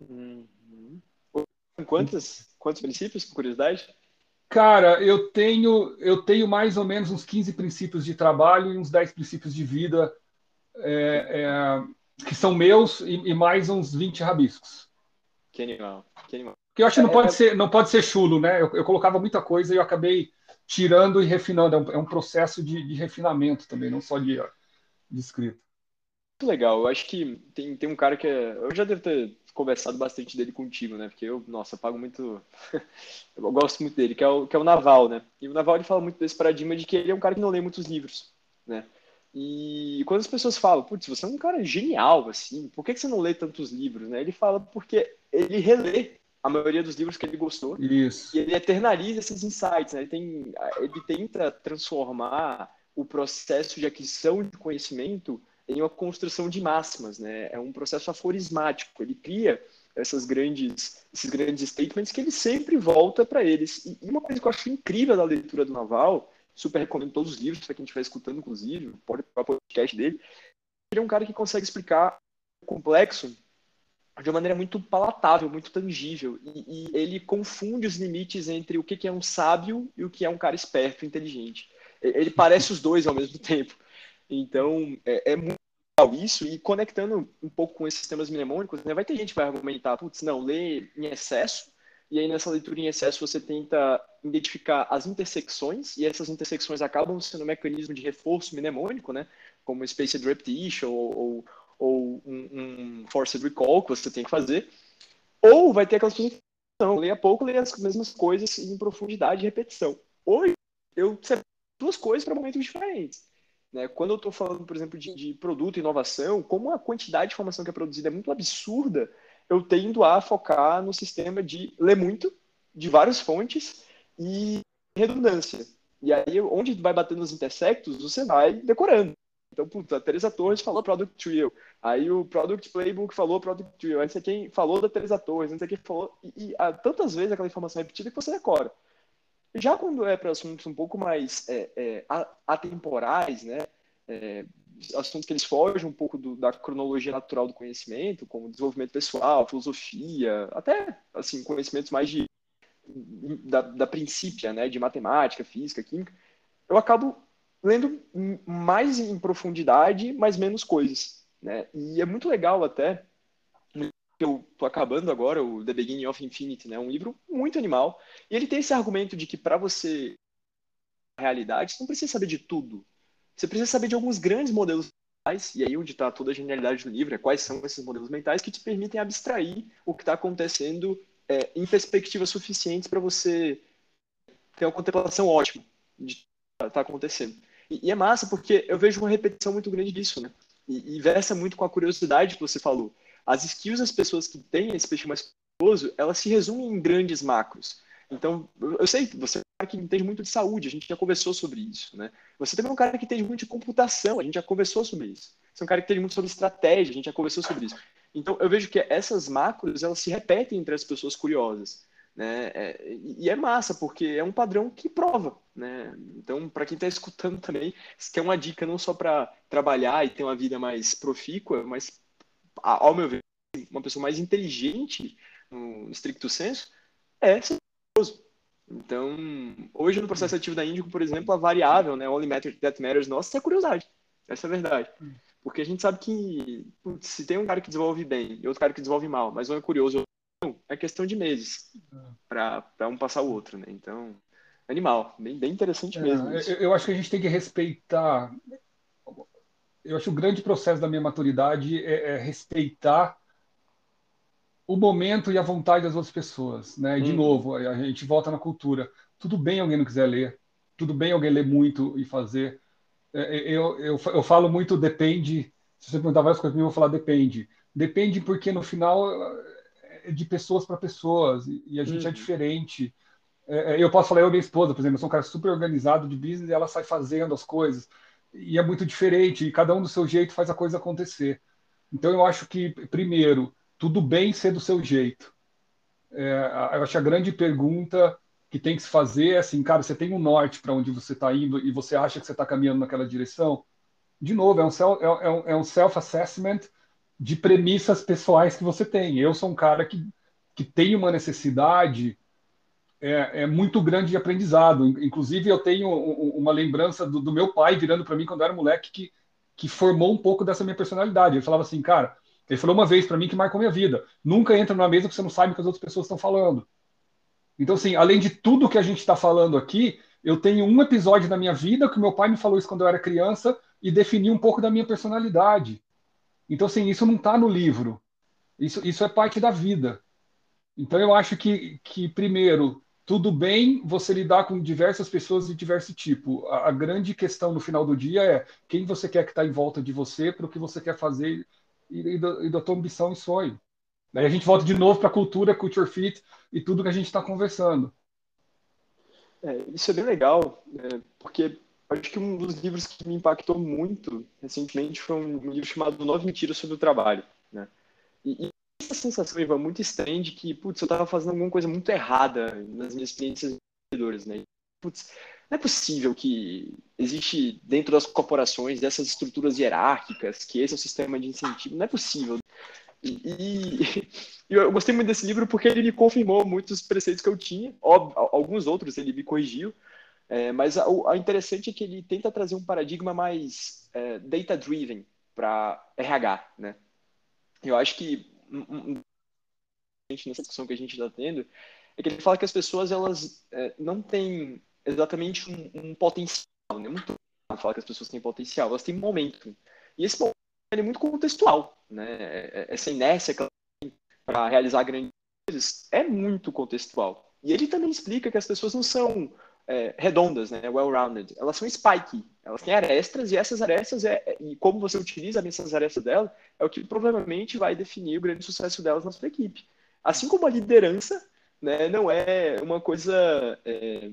Uhum. Quantos, quantos princípios, por curiosidade? Cara, eu tenho, eu tenho mais ou menos uns 15 princípios de trabalho e uns 10 princípios de vida é, é, que são meus e, e, mais uns 20 rabiscos. Que animal, que animal. Porque eu acho que não é, pode, ser, não pode ser chulo, né? Eu, eu, colocava muita coisa e eu acabei tirando e refinando. É um, é um processo de, de, refinamento também, não só de, de escrita. Muito legal. Eu acho que tem, tem um cara que é. Eu já devo ter conversado bastante dele contigo, né? Porque eu, nossa, pago muito. eu gosto muito dele, que é, o, que é o Naval, né? E o Naval ele fala muito desse paradigma de que ele é um cara que não lê muitos livros, né? E quando as pessoas falam, putz, você é um cara genial, assim, por que, que você não lê tantos livros, né? Ele fala porque ele relê a maioria dos livros que ele gostou. Isso. E ele eternaliza esses insights, né? Ele, tem, ele tenta transformar o processo de aquisição de conhecimento em uma construção de máximas, né? É um processo aforismático. Ele cria essas grandes, esses grandes statements que ele sempre volta para eles. E uma coisa que eu acho incrível da leitura do Naval, super recomendo todos os livros para quem estiver escutando, inclusive, pode pegar o podcast dele. Ele é um cara que consegue explicar o complexo de uma maneira muito palatável, muito tangível. E, e ele confunde os limites entre o que, é um sábio e o que é um cara esperto, inteligente. Ele parece os dois ao mesmo tempo. Então, é, é muito legal isso, e conectando um pouco com esses sistemas mnemônicos, né, vai ter gente que vai argumentar, putz, não, lê em excesso, e aí nessa leitura em excesso você tenta identificar as intersecções, e essas intersecções acabam sendo um mecanismo de reforço mnemônico, né, como Spaced Repetition ou, ou, ou um, um, Forced Recall que você tem que fazer, ou vai ter aquelas pessoas que não, leia pouco, leia as mesmas coisas em profundidade e repetição. Hoje, eu separo duas coisas para momentos diferentes. Né? Quando eu estou falando, por exemplo, de, de produto, inovação, como a quantidade de informação que é produzida é muito absurda, eu tendo a focar no sistema de ler muito, de várias fontes e redundância. E aí, onde vai batendo os intersectos, você vai decorando. Então, puta, a Teresa Torres falou Product Trio, aí o Product Playbook falou Product Trio, aí não sei quem falou da Teresa Torres, não sei quem falou, e, e há tantas vezes aquela informação repetida que você decora. Já quando é para assuntos um pouco mais é, é, atemporais, né, é, assuntos que eles fogem um pouco do, da cronologia natural do conhecimento, como desenvolvimento pessoal, filosofia, até assim conhecimentos mais de da, da princípia, né, de matemática, física, química, eu acabo lendo mais em profundidade, mas menos coisas, né? E é muito legal até eu tô acabando agora, o The Beginning of Infinity, né? Um livro muito animal. E ele tem esse argumento de que para você realidade, você não precisa saber de tudo. Você precisa saber de alguns grandes modelos mentais, e aí onde está toda a genialidade do livro é quais são esses modelos mentais que te permitem abstrair o que está acontecendo é, em perspectivas suficientes para você ter uma contemplação ótima de está acontecendo. E, é massa porque eu vejo uma repetição muito grande disso, né? E, e versa muito com a curiosidade que você falou. As skills das pessoas que têm esse peixe mais curioso, elas se resumem em grandes macros. Então, eu sei que você é um cara que entende muito de saúde, a gente já conversou sobre isso, né? Você também é um cara que entende muito de computação, a gente já conversou sobre isso. Você é um cara que entende muito sobre estratégia, a gente já conversou sobre isso. Então, eu vejo que essas macros, elas se repetem entre as pessoas curiosas. Né? É, e é massa, porque é um padrão que prova. Né? Então, para quem está escutando também, isso quer uma dica não só para trabalhar e ter uma vida mais profícua, mas ao meu ver, uma pessoa mais inteligente, no estricto senso, é ser curioso. Então, hoje no processo ativo da Índico, por exemplo, a variável, né, only matter that matters nossa, é a curiosidade. Essa é a verdade. Porque a gente sabe que putz, se tem um cara que desenvolve bem e outro cara que desenvolve mal, mas um é curioso, é questão de meses para um passar o outro, né? Então, animal, bem, bem interessante é, mesmo. Eu, eu, acho que a gente tem que respeitar eu acho que o grande processo da minha maturidade é, é respeitar o momento e a vontade das outras pessoas, né? E de hum. novo, a gente volta na cultura. Tudo bem alguém não quiser ler, tudo bem alguém ler muito e fazer. É, é, eu, eu, eu falo muito depende. Se você perguntar várias coisas, eu vou falar depende. Depende porque no final é de pessoas para pessoas e a gente é uhum. diferente. Eu posso falar eu e minha esposa, por exemplo, eu sou um cara super organizado de business e ela sai fazendo as coisas e é muito diferente, e cada um do seu jeito faz a coisa acontecer. Então eu acho que, primeiro, tudo bem ser do seu jeito. É, eu acho a grande pergunta que tem que se fazer é assim, cara, você tem um norte para onde você está indo e você acha que você está caminhando naquela direção? De novo, é um, self, é, um, é um self-assessment de premissas pessoais que você tem. Eu sou um cara que, que tem uma necessidade é, é, muito grande de aprendizado. Inclusive, eu tenho uma lembrança do, do meu pai virando para mim quando eu era moleque que, que formou um pouco dessa minha personalidade. Ele falava assim, cara, ele falou uma vez para mim que marcou minha vida: nunca entra numa mesa que você não sabe o que as outras pessoas estão falando. Então, assim, além de tudo que a gente está falando aqui, eu tenho um episódio da minha vida que meu pai me falou isso quando eu era criança e definiu um pouco da minha personalidade. Então, assim, isso não está no livro. Isso, isso é parte da vida. Então, eu acho que, que, primeiro, tudo bem você lidar com diversas pessoas de diverso tipo. A, a grande questão no final do dia é quem você quer que está em volta de você para o que você quer fazer e, e, da, e da tua ambição e sonho. Daí a gente volta de novo para a cultura, culture fit e tudo que a gente está conversando. É, isso é bem legal, né? porque acho que um dos livros que me impactou muito recentemente foi um, livro chamado Nove Mentiras sobre o Trabalho. Né? E, e essa sensação, Ivan, muito estranha de que, putz, eu estava fazendo alguma coisa muito errada nas minhas experiências empreendedoras, né? Putz, não é possível que existe dentro das corporações dessas estruturas hierárquicas, que esse é o sistema de incentivo, não é possível. E, e, eu gostei muito desse livro porque ele me confirmou muitos preceitos que eu tinha, alguns outros ele me corrigiu, é, mas o interessante é que ele tenta trazer um paradigma mais é, data-driven para RH, né? Eu acho que um, nessa discussão que a gente está tendo é que ele fala que as pessoas elas é, não têm exatamente um, um potencial, né? Muito fala que as pessoas têm potencial, elas têm momento. E esse momento é muito contextual, né? É, é, essa inércia para realizar grandes coisas é muito contextual. E ele também explica que as pessoas não são é, redondas, né? Well-rounded. Elas são spiky. Elas têm arestas e essas arestas é, e como você utiliza essas arestas dela é o que provavelmente vai definir o grande sucesso delas na sua equipe. Assim como a liderança, né? Não é uma coisa é,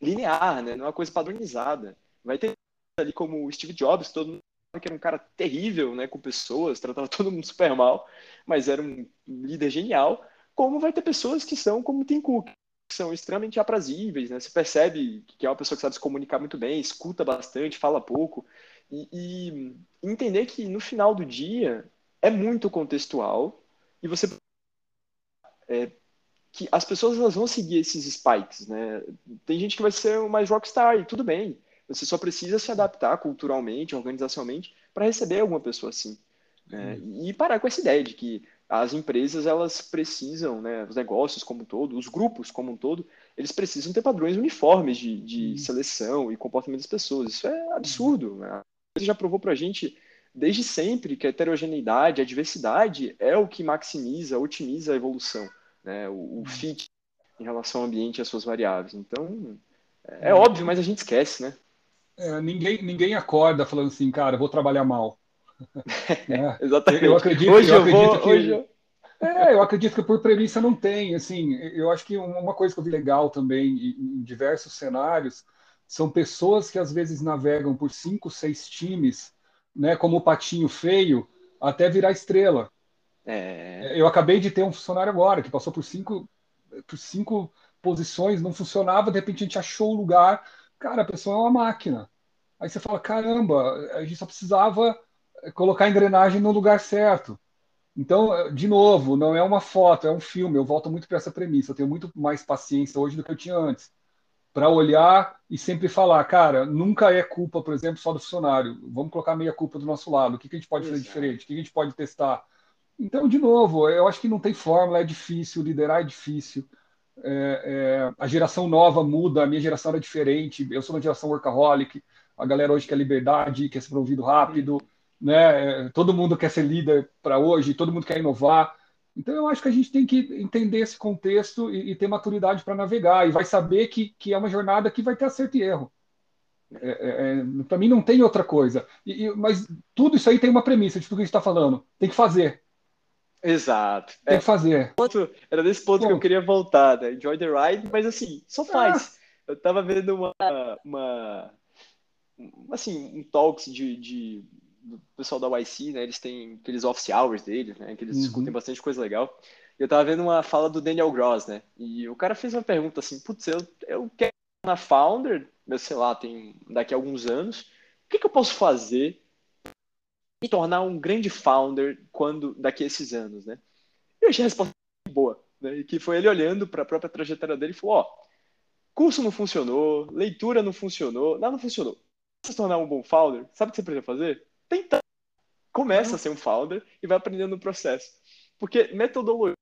linear, né? Não é uma coisa padronizada. Vai ter ali como o Steve Jobs, todo mundo que era um cara terrível, né, com pessoas, tratava todo mundo super mal, mas era um líder genial, como vai ter pessoas que são como Tim Cook, são extremamente aprazíveis, né, você percebe que é uma pessoa que sabe se comunicar muito bem, escuta bastante, fala pouco, e, e entender que no final do dia é muito contextual, e você é, que as pessoas elas vão seguir esses spikes, né? Tem gente que vai ser mais rockstar e tudo bem. Você só precisa se adaptar culturalmente, organizacionalmente, para receber alguma pessoa assim. Né? E parar com essa ideia de que as empresas elas precisam, né, os negócios como um todo, os grupos como um todo, eles precisam ter padrões uniformes de, de uhum. seleção e comportamento das pessoas. Isso é absurdo. Né? A já provou para a gente desde sempre que a heterogeneidade, a diversidade é o que maximiza, otimiza a evolução, né? o, o uhum. fit em relação ao ambiente e às suas variáveis. Então, é, é óbvio, mas a gente esquece, né? é, ninguém, ninguém acorda falando assim, cara, vou trabalhar mal. é, Exatamente. Eu acredito, hoje eu, eu acredito vou, que, hoje eu... É, eu acredito que por premissa não tem. Assim, eu acho que uma coisa que eu vi legal também em diversos cenários são pessoas que às vezes navegam por cinco, seis times, né, como o patinho feio, até virar estrela. É... Eu acabei de ter um funcionário agora que passou por cinco, por cinco posições, não funcionava, de repente a gente achou o lugar, Cara, a pessoa é uma máquina. Aí você fala, caramba, a gente só precisava colocar a engrenagem no lugar certo. Então, de novo, não é uma foto, é um filme. Eu volto muito para essa premissa. Eu tenho muito mais paciência hoje do que eu tinha antes. Para olhar e sempre falar, cara, nunca é culpa, por exemplo, só do funcionário. Vamos colocar meia culpa do nosso lado. O que, que a gente pode fazer diferente? O que, que a gente pode testar? Então, de novo, eu acho que não tem fórmula, é difícil, liderar é difícil. É, é, a geração nova muda, a minha geração era diferente, eu sou uma geração workaholic, a galera hoje quer liberdade, quer ser promovido rápido, né? É, todo mundo quer ser líder para hoje, todo mundo quer inovar. Então eu acho que a gente tem que entender esse contexto e, e ter maturidade para navegar e vai saber que, que é uma jornada que vai ter acerto e erro. É, é, é para mim não tem outra coisa. E, e, mas tudo isso aí tem uma premissa de tudo que a gente está falando. Tem que fazer. Exato. Tem é, que fazer. Era desse ponto Bom. que eu queria voltar, né? Enjoy the ride, mas assim, só faz. Ah. Eu tava vendo uma, uma assim, um talks de, de do pessoal da YC, né? Eles têm aqueles office hours deles, né? Que eles uhum. discutem bastante coisa legal. E eu tava vendo uma fala do Daniel Gross, né? E o cara fez uma pergunta assim, putz, eu, eu quero na Founder, eu sei lá, tem daqui a alguns anos, o que, que eu posso fazer me tornar um grande founder quando daqui a esses anos, né? Eu achei a resposta boa, Né? Que foi ele olhando para a própria trajetória dele e falou: ó, curso não funcionou, leitura não funcionou, nada não funcionou. Para se tornar um bom founder, sabe o que você precisa fazer? Tentar. Começa a ser um founder e vai aprendendo no processo. Porque metodologia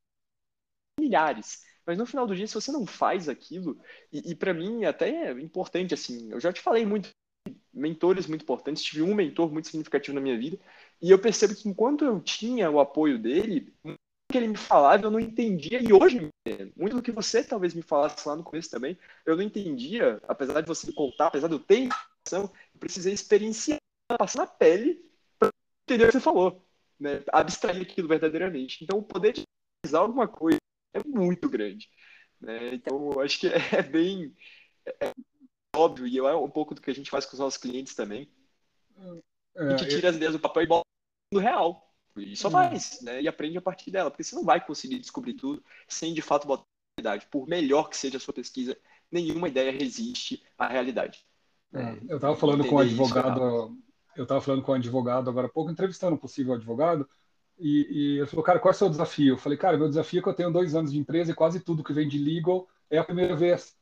milhares. Mas no final do dia, se você não faz aquilo, e, e para mim até é importante, assim, eu já te falei muito, mentores muito importantes, tive um mentor muito significativo na minha vida, e eu percebo que enquanto eu tinha o apoio dele, que ele me falava eu não entendia, e hoje, muito do que você talvez me falasse lá no começo também, eu não entendia, apesar de você me contar, apesar de eu ter informação, eu precisei experienciar, passar na pele para entender o que você falou, né? abstrair aquilo verdadeiramente. Então, o poder de realizar alguma coisa é muito grande. Né? Então, eu acho que é bem é, é óbvio, e é um pouco do que a gente faz com os nossos clientes também, é, que tira as ideias do papel e bota no real. E só hum. faz, né? E aprende a partir dela, porque você não vai conseguir descobrir tudo sem de fato botar a realidade. Por melhor que seja a sua pesquisa, nenhuma ideia resiste à realidade. É, eu estava falando com um advogado, eu estava falando com um advogado agora há pouco, entrevistando um possível advogado, e, e ele falou, cara, qual é o seu desafio? Eu falei, cara, meu desafio é que eu tenho dois anos de empresa e quase tudo que vem de legal é a primeira vez.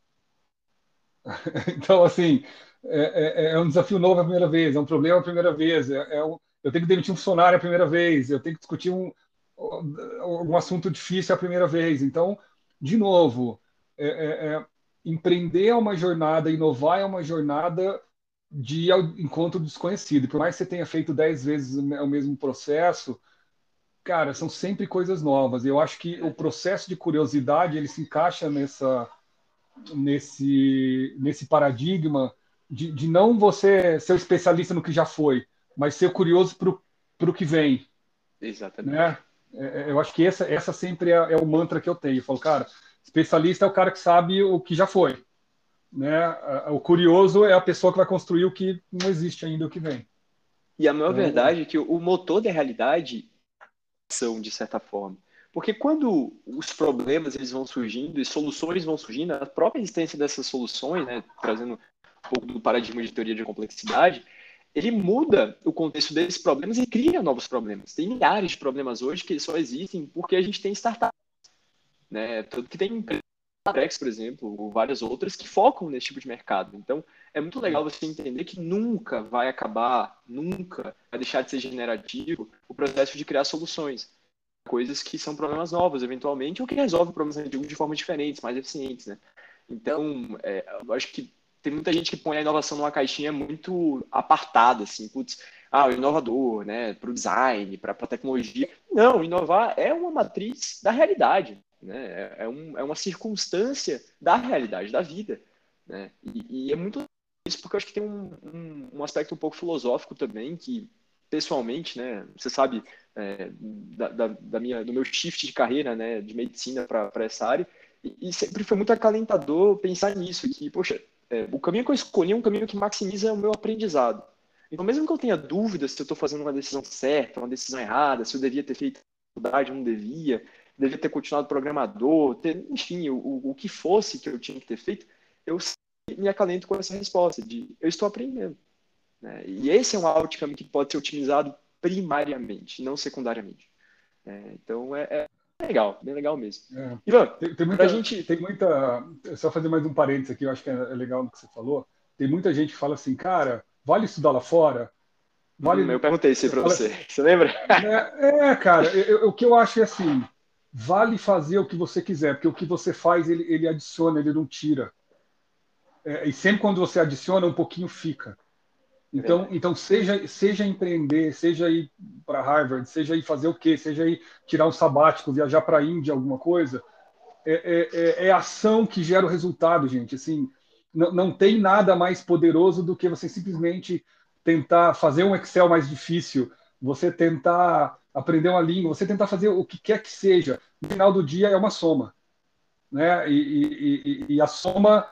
então, assim, é, é, é, um desafio novo a primeira vez, é um problema a primeira vez, é, é um, eu tenho que demitir um funcionário a primeira vez, eu tenho que discutir um, um assunto difícil a primeira vez. Então, de novo, é, é, é, empreender é uma jornada, inovar é uma jornada de encontro desconhecido. Por mais que você tenha feito dez vezes o mesmo processo, cara, são sempre coisas novas. Eu acho que o processo de curiosidade ele se encaixa nessa nesse nesse paradigma de, de não você ser o especialista no que já foi, mas ser curioso para o que vem. Exatamente. Né? É, é, eu acho que essa, essa sempre é, é, o mantra que eu tenho. Eu falo, cara, especialista é o cara que sabe o que já foi. Né? O curioso é a pessoa que vai construir o que não existe ainda, o que vem. E a maior então, verdade é que o motor da realidade são, de certa forma. Porque quando os problemas eles vão surgindo e soluções vão surgindo, a própria existência dessas soluções, né, trazendo um pouco do paradigma de teoria de complexidade, ele muda o contexto desses problemas e cria novos problemas. Tem milhares de problemas hoje que só existem porque a gente tem startups. Né? Que tem empresas, por exemplo, ou várias outras que focam nesse tipo de mercado. Então, é muito legal você entender que nunca vai acabar, nunca vai deixar de ser generativo o processo de criar soluções. Coisas que são problemas novos, eventualmente, ou que resolvem problemas antigos de forma diferentes, mais eficientes. Né? Então, é, eu acho que tem muita gente que põe a inovação numa caixinha muito apartada, assim, putz, ah, o inovador, né, para o design, para a tecnologia. Não, inovar é uma matriz da realidade, né, é, é, um, é uma circunstância da realidade, da vida, né, e, e é muito isso porque eu acho que tem um, um, um, aspecto um pouco filosófico também, que pessoalmente, né, você sabe é, da, da, da, minha, do meu shift de carreira, né, de medicina para essa área, e, e sempre foi muito acalentador pensar nisso, que, poxa, é, o caminho que eu escolhi é um caminho que maximiza o meu aprendizado. Então, mesmo que eu tenha dúvidas se eu estou fazendo uma decisão certa, uma decisão errada, se eu devia ter feito faculdade, não devia, devia ter continuado programador, ter, enfim, o, o que fosse que eu tinha que ter feito, eu me acalento com essa resposta de eu estou aprendendo. Né? E esse é um outcome que pode ser otimizado primariamente, não secundariamente. É, então, é, é legal, bem legal mesmo. É. Ivan, tem, tem muita gente, tem muita. Só fazer mais um parênteses aqui, eu acho que é legal no que você falou. Tem muita gente que fala assim, cara, vale estudar lá fora? Vale... Hum, eu perguntei isso para você. Assim, você lembra? É, é cara, eu, eu, o que eu acho é assim, vale fazer o que você quiser, porque o que você faz ele, ele adiciona, ele não tira. É, e sempre quando você adiciona, um pouquinho fica. Então, é. então seja, seja empreender, seja ir para Harvard, seja ir fazer o quê, seja ir tirar um sabático, viajar para a Índia, alguma coisa, é, é, é, é, ação que gera o resultado, gente. Assim, não, não tem nada mais poderoso do que você simplesmente tentar fazer um Excel mais difícil, você tentar aprender uma língua, você tentar fazer o que quer que seja. No final do dia é uma soma, né? E, e, e, a soma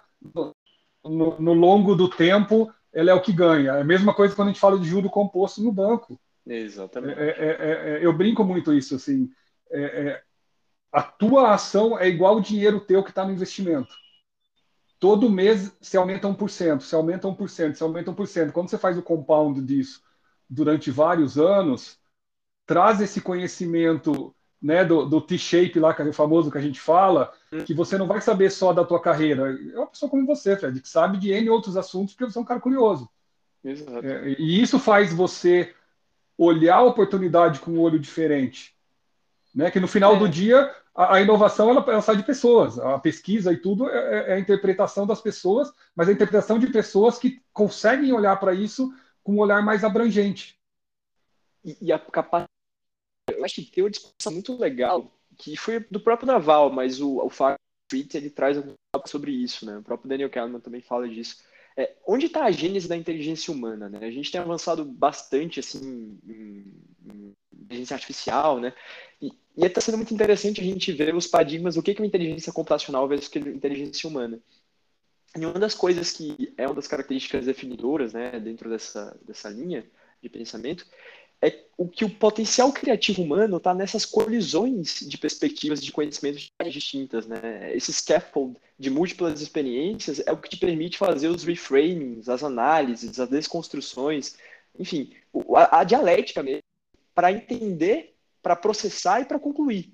no, no longo do tempo ela é o que ganha. É a mesma coisa quando a gente fala de juro composto no banco. Exatamente. É, é, é, é eu brinco muito isso, assim. É, a tua ação é igual o dinheiro teu que está no investimento. Todo mês se aumenta 1%, se aumenta 1%, se aumenta 1%. Quando você faz o compound disso durante vários anos, traz esse conhecimento né, do, do T-shape lá, que é o famoso que a gente fala, hum. que você não vai saber só da tua carreira. É uma pessoa como você, Fred, que sabe de N outros assuntos, porque você é um cara curioso. Exato. É, e isso faz você olhar a oportunidade com um olho diferente. Né? Que no final é. do dia, a, a inovação ela, ela, sai de pessoas. A pesquisa e tudo é, é, é, a interpretação das pessoas, mas a interpretação de pessoas que conseguem olhar para isso com um olhar mais abrangente. E, e a capacidade. Eu acho que tem uma discussão muito legal, que foi do próprio Naval, mas o, o Street ele traz um pouco sobre isso. Né? O próprio Daniel Kahneman também fala disso é, onde está a gênese da inteligência humana? Né? A gente tem avançado bastante assim, em, em inteligência artificial, né? E está sendo muito interessante a gente ver os paradigmas do que é uma inteligência computacional versus que é inteligência humana. E uma das coisas que é uma das características definidoras né, dentro dessa, dessa linha de pensamento é o que o potencial criativo humano está nessas colisões de perspectivas de conhecimentos distintas, né? Esse scaffold de múltiplas experiências é o que te permite fazer os reframings, as análises, as desconstruções, enfim, a, a dialética mesmo, para entender, para processar e para concluir.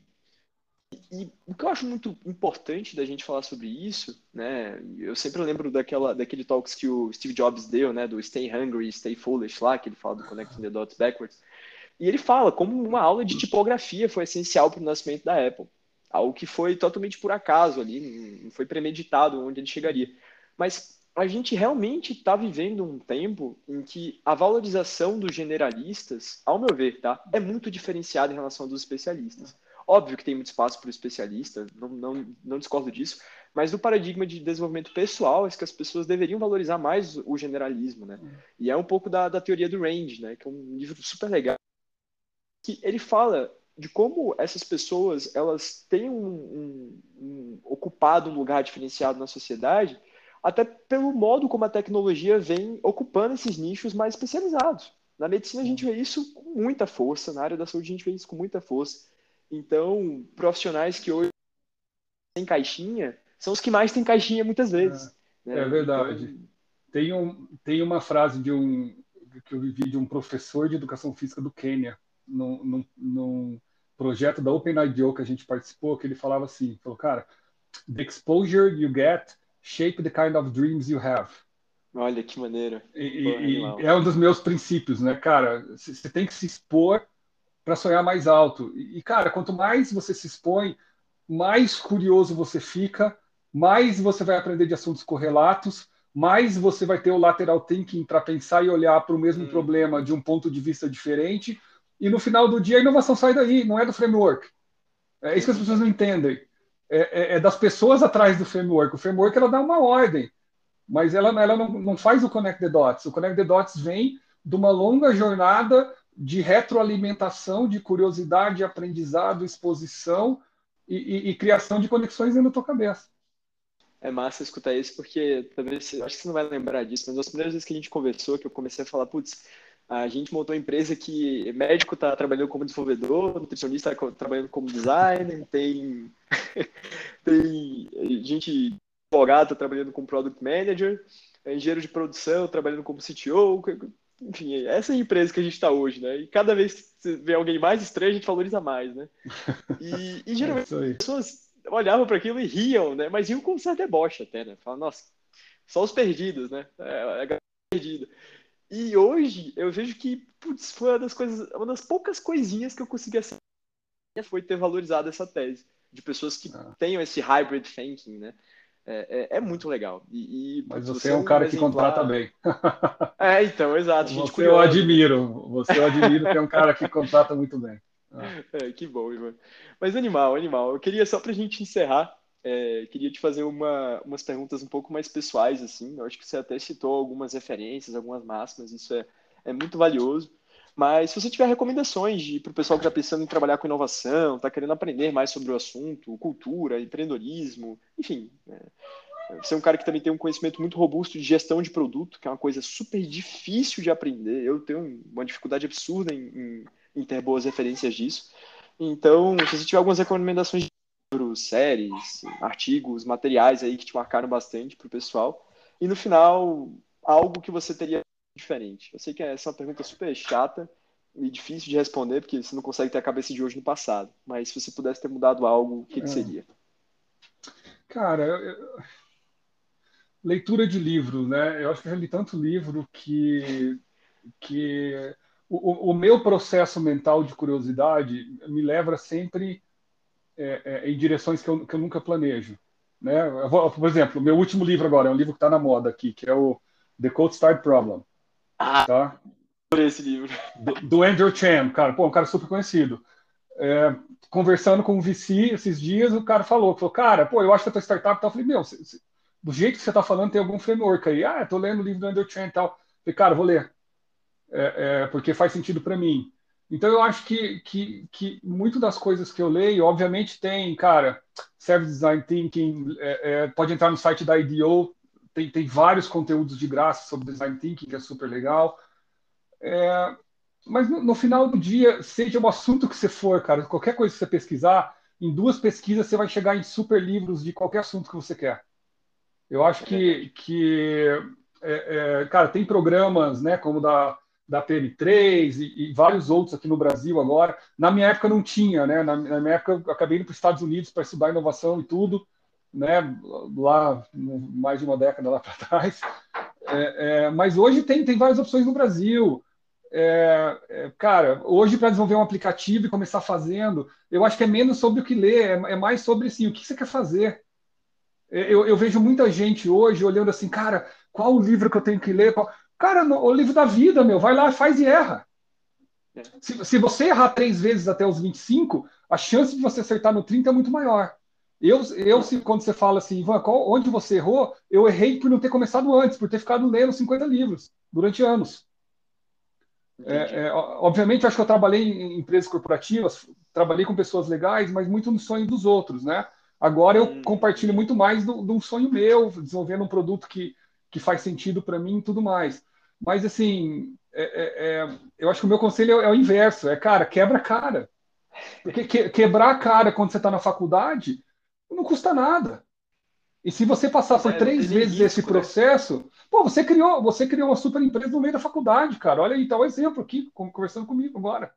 E o que eu acho muito importante da gente falar sobre isso, né? Eu sempre lembro daquela, daquele talks que o Steve Jobs deu, né? Do Stay Hungry, Stay Foolish lá, que ele fala do Connecting the Dots Backwards. E ele fala como uma aula de tipografia foi essencial para o nascimento da Apple. Algo que foi totalmente por acaso ali, não foi premeditado onde ele chegaria. Mas a gente realmente está vivendo um tempo em que a valorização dos generalistas, ao meu ver, tá, é muito diferenciada em relação dos especialistas. Óbvio que tem muito espaço para o especialista, não, não, não discordo disso, mas no paradigma de desenvolvimento pessoal, é que as pessoas deveriam valorizar mais o generalismo, né? E é um pouco da, da teoria do Range, né? Que é um livro super legal, que ele fala de como essas pessoas elas têm um, um, um, ocupado um lugar diferenciado na sociedade, até pelo modo como a tecnologia vem ocupando esses nichos mais especializados. Na medicina a gente vê isso com muita força, na área da saúde a gente vê isso com muita força. Então, profissionais que hoje têm caixinha são os que mais têm caixinha muitas vezes. É, né? é verdade. Então... Tem, um, tem uma frase de um que eu vivi de um professor de educação física do Quênia, num, num, num projeto da OpenIDO que a gente participou, que ele falava assim, falou, cara, the exposure you get shape the kind of dreams you have. Olha que maneira. E, e, é um dos meus princípios, né, cara? Você tem que se expor para sonhar mais alto. E, cara, quanto mais você se expõe, mais curioso você fica, mais você vai aprender de assuntos correlatos, mais você vai ter o lateral thinking para pensar e olhar para o mesmo hum. problema de um ponto de vista diferente. E no final do dia a inovação sai daí, não é do framework. É isso que as pessoas não entendem. É, é, é das pessoas atrás do framework. O framework ela dá uma ordem, mas ela, ela não, não faz o connect the dots. O connect the dots vem de uma longa jornada de retroalimentação, de curiosidade, aprendizado, exposição e, e, e, criação de conexões dentro da tua cabeça. É massa escutar isso, porque talvez, acho que você não vai lembrar disso, mas as primeiras vezes que a gente conversou, que eu comecei a falar, putz, a gente montou uma empresa que médico está trabalhando como desenvolvedor, nutricionista está trabalhando como designer, tem, tem gente advogado tá trabalhando como product manager, engenheiro de produção trabalhando como CTO, enfim, essa é a empresa que a gente está hoje, né? E cada vez que você vê alguém mais estranho, a gente valoriza mais, né? E, e geralmente é as pessoas olhavam para aquilo e riam, né? Mas riam com certa deboche até, né? Falam, nossa, só os perdidos, né? É, é perdida. E hoje eu vejo que, putz, foi uma das coisas, uma das poucas coisinhas que eu consegui acertar foi ter valorizado essa tese de pessoas que ah. tenham esse hybrid thinking, né? É, é, é, muito legal. E, e Mas você, você é um cara que contrata bem. É, então, exato. Gente você curiosa. eu admiro. Você eu admiro que é um cara que contrata muito bem. Ah. É, que bom, Ivan. Mas animal, animal. Eu queria, só para a gente encerrar, é, queria te fazer uma, umas perguntas um pouco mais pessoais, assim. Eu acho que você até citou algumas referências, algumas máximas, isso é, é muito valioso. Mas se você tiver recomendações para o pessoal que está pensando em trabalhar com inovação, está querendo aprender mais sobre o assunto, cultura, empreendedorismo, enfim. Né? Você é um cara que também tem um conhecimento muito robusto de gestão de produto, que é uma coisa super difícil de aprender. Eu tenho uma dificuldade absurda em, em, em ter boas referências disso. Então, se você tiver algumas recomendações de livros, séries, artigos, materiais aí que te marcaram bastante para o pessoal. E no final, algo que você teria diferente? Eu sei que essa é uma pergunta super chata, e difícil de responder, porque você não consegue ter a cabeça de hoje no passado. Mas se você pudesse ter mudado algo, o que, que é. seria? Cara, eu... leitura de livros, né? Eu acho que eu já li tanto livro que, que o, o meu processo mental de curiosidade me leva sempre é, é, em direções que eu, que eu nunca planejo. Né? Vou, por exemplo, meu último livro agora é um livro que está na moda aqui, que é o The Cold Start Problem. Ah, tá? esse livro. Do, do, Andrew Chan, cara, pô, um cara super conhecido. É, conversando com o VC esses dias, o cara falou, falou, cara, pô, eu acho que a tua startup tal. Eu falei, meu, cê, cê, do jeito que você está falando, tem algum framework aí. Ah, tô lendo o livro do Andrew Chan e tal. Eu falei, cara, vou ler. É, é, porque faz sentido para mim. Então eu acho que, que, que muito das coisas que eu leio, obviamente tem, cara, Service Design Thinking, é, é, pode entrar no site da IDEO, tem, tem vários conteúdos de graça sobre Design Thinking, que é super legal. É, mas no, no, final do dia, seja o assunto que você for, cara, qualquer coisa que você pesquisar, em duas pesquisas você vai chegar em super livros de qualquer assunto que você quer. Eu acho que, que é, é, cara, tem programas, né, como da da PM3 e, e, vários outros aqui no Brasil agora. Na minha época não tinha, né? Na, na minha época eu acabei indo para os Estados Unidos para estudar inovação e tudo, né? Lá mais de uma década lá para trás. É, é, mas hoje tem, tem várias opções no Brasil. É, é cara, hoje para desenvolver um aplicativo e começar fazendo, eu acho que é menos sobre o que ler, é, é mais sobre assim, o que você quer fazer. É, eu, eu vejo muita gente hoje olhando assim, cara, qual o livro que eu tenho que ler? Qual... Cara, no, o livro da vida, meu, vai lá, faz e erra. Se, se, você errar três vezes até os 25, a chance de você acertar no 30 é muito maior. Eu, eu se, quando você fala assim, Ivan, qual, onde você errou, eu errei por não ter começado antes, por ter ficado lendo 50 livros durante anos. É, é, obviamente, acho que eu trabalhei em empresas corporativas, trabalhei com pessoas legais, mas muito no sonho dos outros, né? Agora eu hum. compartilho muito mais de um sonho meu, desenvolvendo um produto que, que faz sentido para mim e tudo mais. Mas, assim, é, é, é, eu acho que o meu conselho é, é, o inverso: é, cara, quebra a cara. Porque que, quebrar a cara quando você está na faculdade não custa nada. E se você passar por é, três vezes risco, esse né? processo, né? pô, você criou, você criou uma super empresa no meio da faculdade, cara. Olha aí, tá o um exemplo aqui, conversando comigo agora.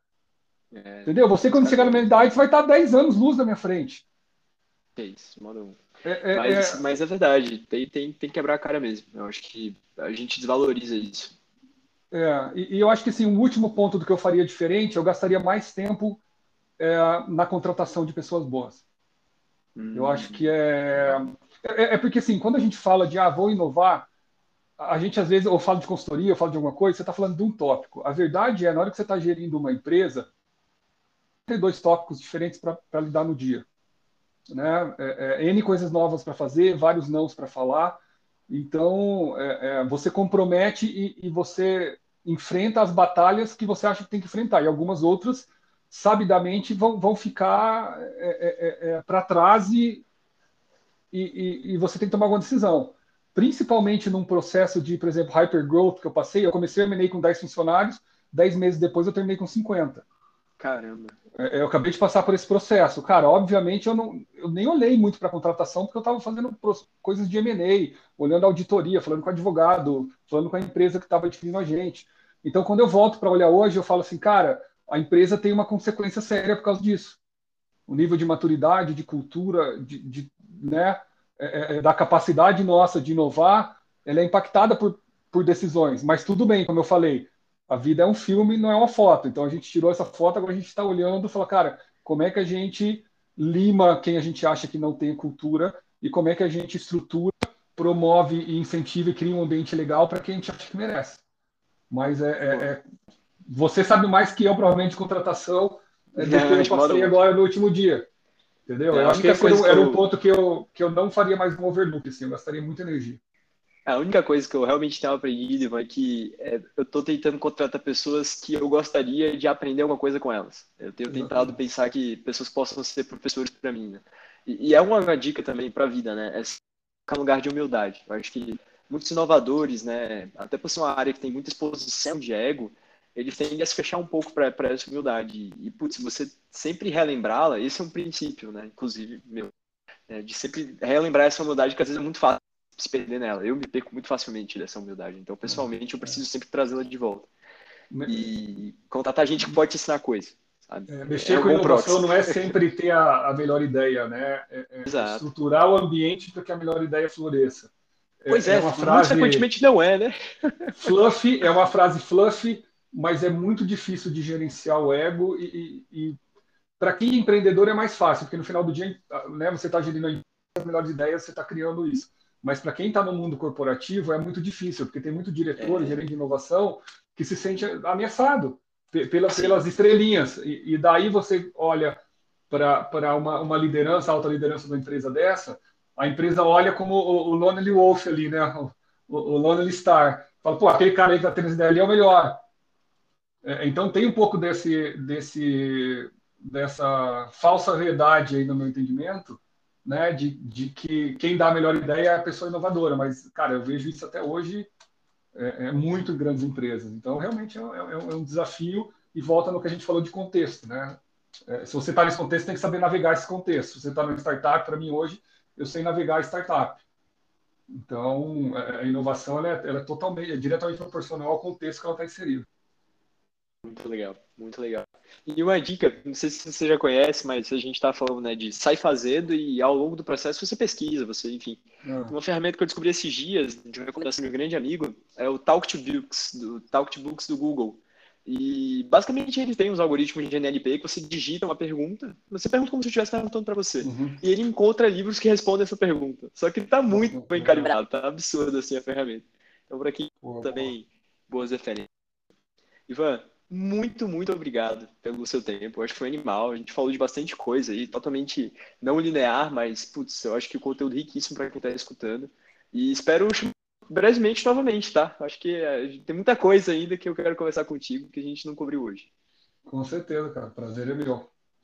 É, Entendeu? Você, quando chegar na minha idade, vai estar 10 anos luz na minha frente. É isso, mano. É, é, mas, é... mas é verdade, tem, tem, tem que quebrar a cara mesmo. Eu acho que a gente desvaloriza isso. É, e, e, eu acho que assim, um último ponto do que eu faria diferente, eu gastaria mais tempo é, na contratação de pessoas boas. Hum. Eu acho que é, é, é. porque assim, quando a gente fala de ah, vou inovar, a gente às vezes, ou fala de consultoria, ou fala de alguma coisa, você está falando de um tópico. A verdade é, na hora que você está gerindo uma empresa, tem dois tópicos diferentes para lidar no dia né? É, é, N coisas novas para fazer, vários nãos para falar. Então, é, é, você compromete e, e, você enfrenta as batalhas que você acha que tem que enfrentar. E algumas outras, sabidamente, vão, vão ficar é, é, para trás e, e, e, você tem que tomar alguma decisão. Principalmente num processo de, por exemplo, hypergrowth que eu passei. Eu comecei a MNE com 10 funcionários, 10 meses depois eu terminei com 50. Caramba. É, eu acabei de passar por esse processo. Cara, obviamente eu, não, eu nem olhei muito para contratação, porque eu estava fazendo coisas de M&A, olhando a auditoria, falando com o advogado, falando com a empresa que estava adquirindo a gente. Então, quando eu volto para olhar hoje, eu falo assim, cara, a empresa tem uma consequência séria por causa disso. O nível de maturidade, de cultura, de, de né, é, é, da capacidade nossa de inovar, ela é impactada por, por decisões. Mas tudo bem, como eu falei, a vida é um filme, não é uma foto. Então a gente tirou essa foto, agora a gente está olhando e fala, cara, como é que a gente lima quem a gente acha que não tem cultura e como é que a gente estrutura, promove e incentiva e cria um ambiente legal para quem a gente acha que merece. Mas é, é, é, você sabe mais que eu, provavelmente, de contratação, é, do que eu passei agora no último dia. Entendeu? É, eu acho que esse era, era um ponto que eu, que eu não faria mais um overlook, assim, eu gastaria muita energia. A única coisa que eu realmente tenho aprendido, Ivan, é que é, eu estou tentando contratar pessoas que eu gostaria de aprender alguma coisa com elas. Eu tenho Exatamente. tentado pensar que pessoas possam ser professores para mim, né? E, e, é uma dica também para a vida, né? É ficar no lugar de humildade. Eu acho que muitos inovadores, né? Até por ser uma área que tem muita exposição de ego, eles tendem a se fechar um pouco para essa humildade. E, putz, você sempre relembrá-la, esse é um princípio, né? Inclusive, meu, é, de sempre relembrar essa humildade que às vezes é muito fácil se perder nela. Eu me perco muito facilmente dessa humildade. Então, pessoalmente, eu preciso sempre trazê-la de volta. e contratar gente que pode te ensinar coisa. É, mexer é com inovação não é sempre ter a, a melhor ideia, né? É, é estruturar o ambiente para que a melhor ideia floresça. É, pois é, é uma frase, frequentemente não é, né? fluff é uma frase fluff, mas é muito difícil de gerenciar o ego e, e, e para quem é empreendedor é mais fácil, porque no final do dia, né, você está gerindo as melhores ideias, você está criando isso. Mas para quem está no mundo corporativo é muito difícil, porque tem muito diretor, é. gerente de inovação, que se sente ameaçado pelas, pelas estrelinhas. E, e, daí você olha para uma, uma liderança, alta liderança da empresa dessa, a empresa olha como o, o Lonely Wolf ali, né? O, o, Lonely Star. Fala, pô, aquele cara aí que está tendo ideia ali é o melhor. É, então tem um pouco desse, desse, dessa falsa verdade aí no meu entendimento, né? De, de que quem dá a melhor ideia é a pessoa inovadora. Mas, cara, eu vejo isso até hoje é, é muito em grandes empresas. Então, realmente é, é, é, um desafio e volta no que a gente falou de contexto, né? É, se você está nesse contexto, tem que saber navegar esse contexto. Se você está no startup, para mim hoje, eu sei navegar startup. Então, é, a inovação ela é, ela é totalmente, é diretamente proporcional ao contexto que ela está inserida. Muito legal, muito legal. E uma dica, não sei se você já conhece, mas a gente está falando né, de sai fazendo e ao longo do processo você pesquisa, você, enfim. Ah. Uma ferramenta que eu descobri esses dias, de uma recomendação de um grande amigo, é o Talk to Books, do Talk to Books do Google. E basicamente ele tem uns algoritmos de NLP que você digita uma pergunta, você pergunta como se eu estivesse perguntando para você. Uhum. E ele encontra livros que respondem essa pergunta. Só que está muito uhum. bem calibrado, tá absurdo assim a ferramenta. Então por aqui também boas referências. Ivan, muito, muito obrigado pelo seu tempo. Eu acho que foi animal. A gente falou de bastante coisa aí, totalmente não linear, mas, putz, eu acho que o conteúdo riquíssimo para quem está escutando. E espero brevemente novamente, tá? Acho que é, tem muita coisa ainda que eu quero conversar contigo que a gente não cobriu hoje. Com certeza, cara. Prazer é meu.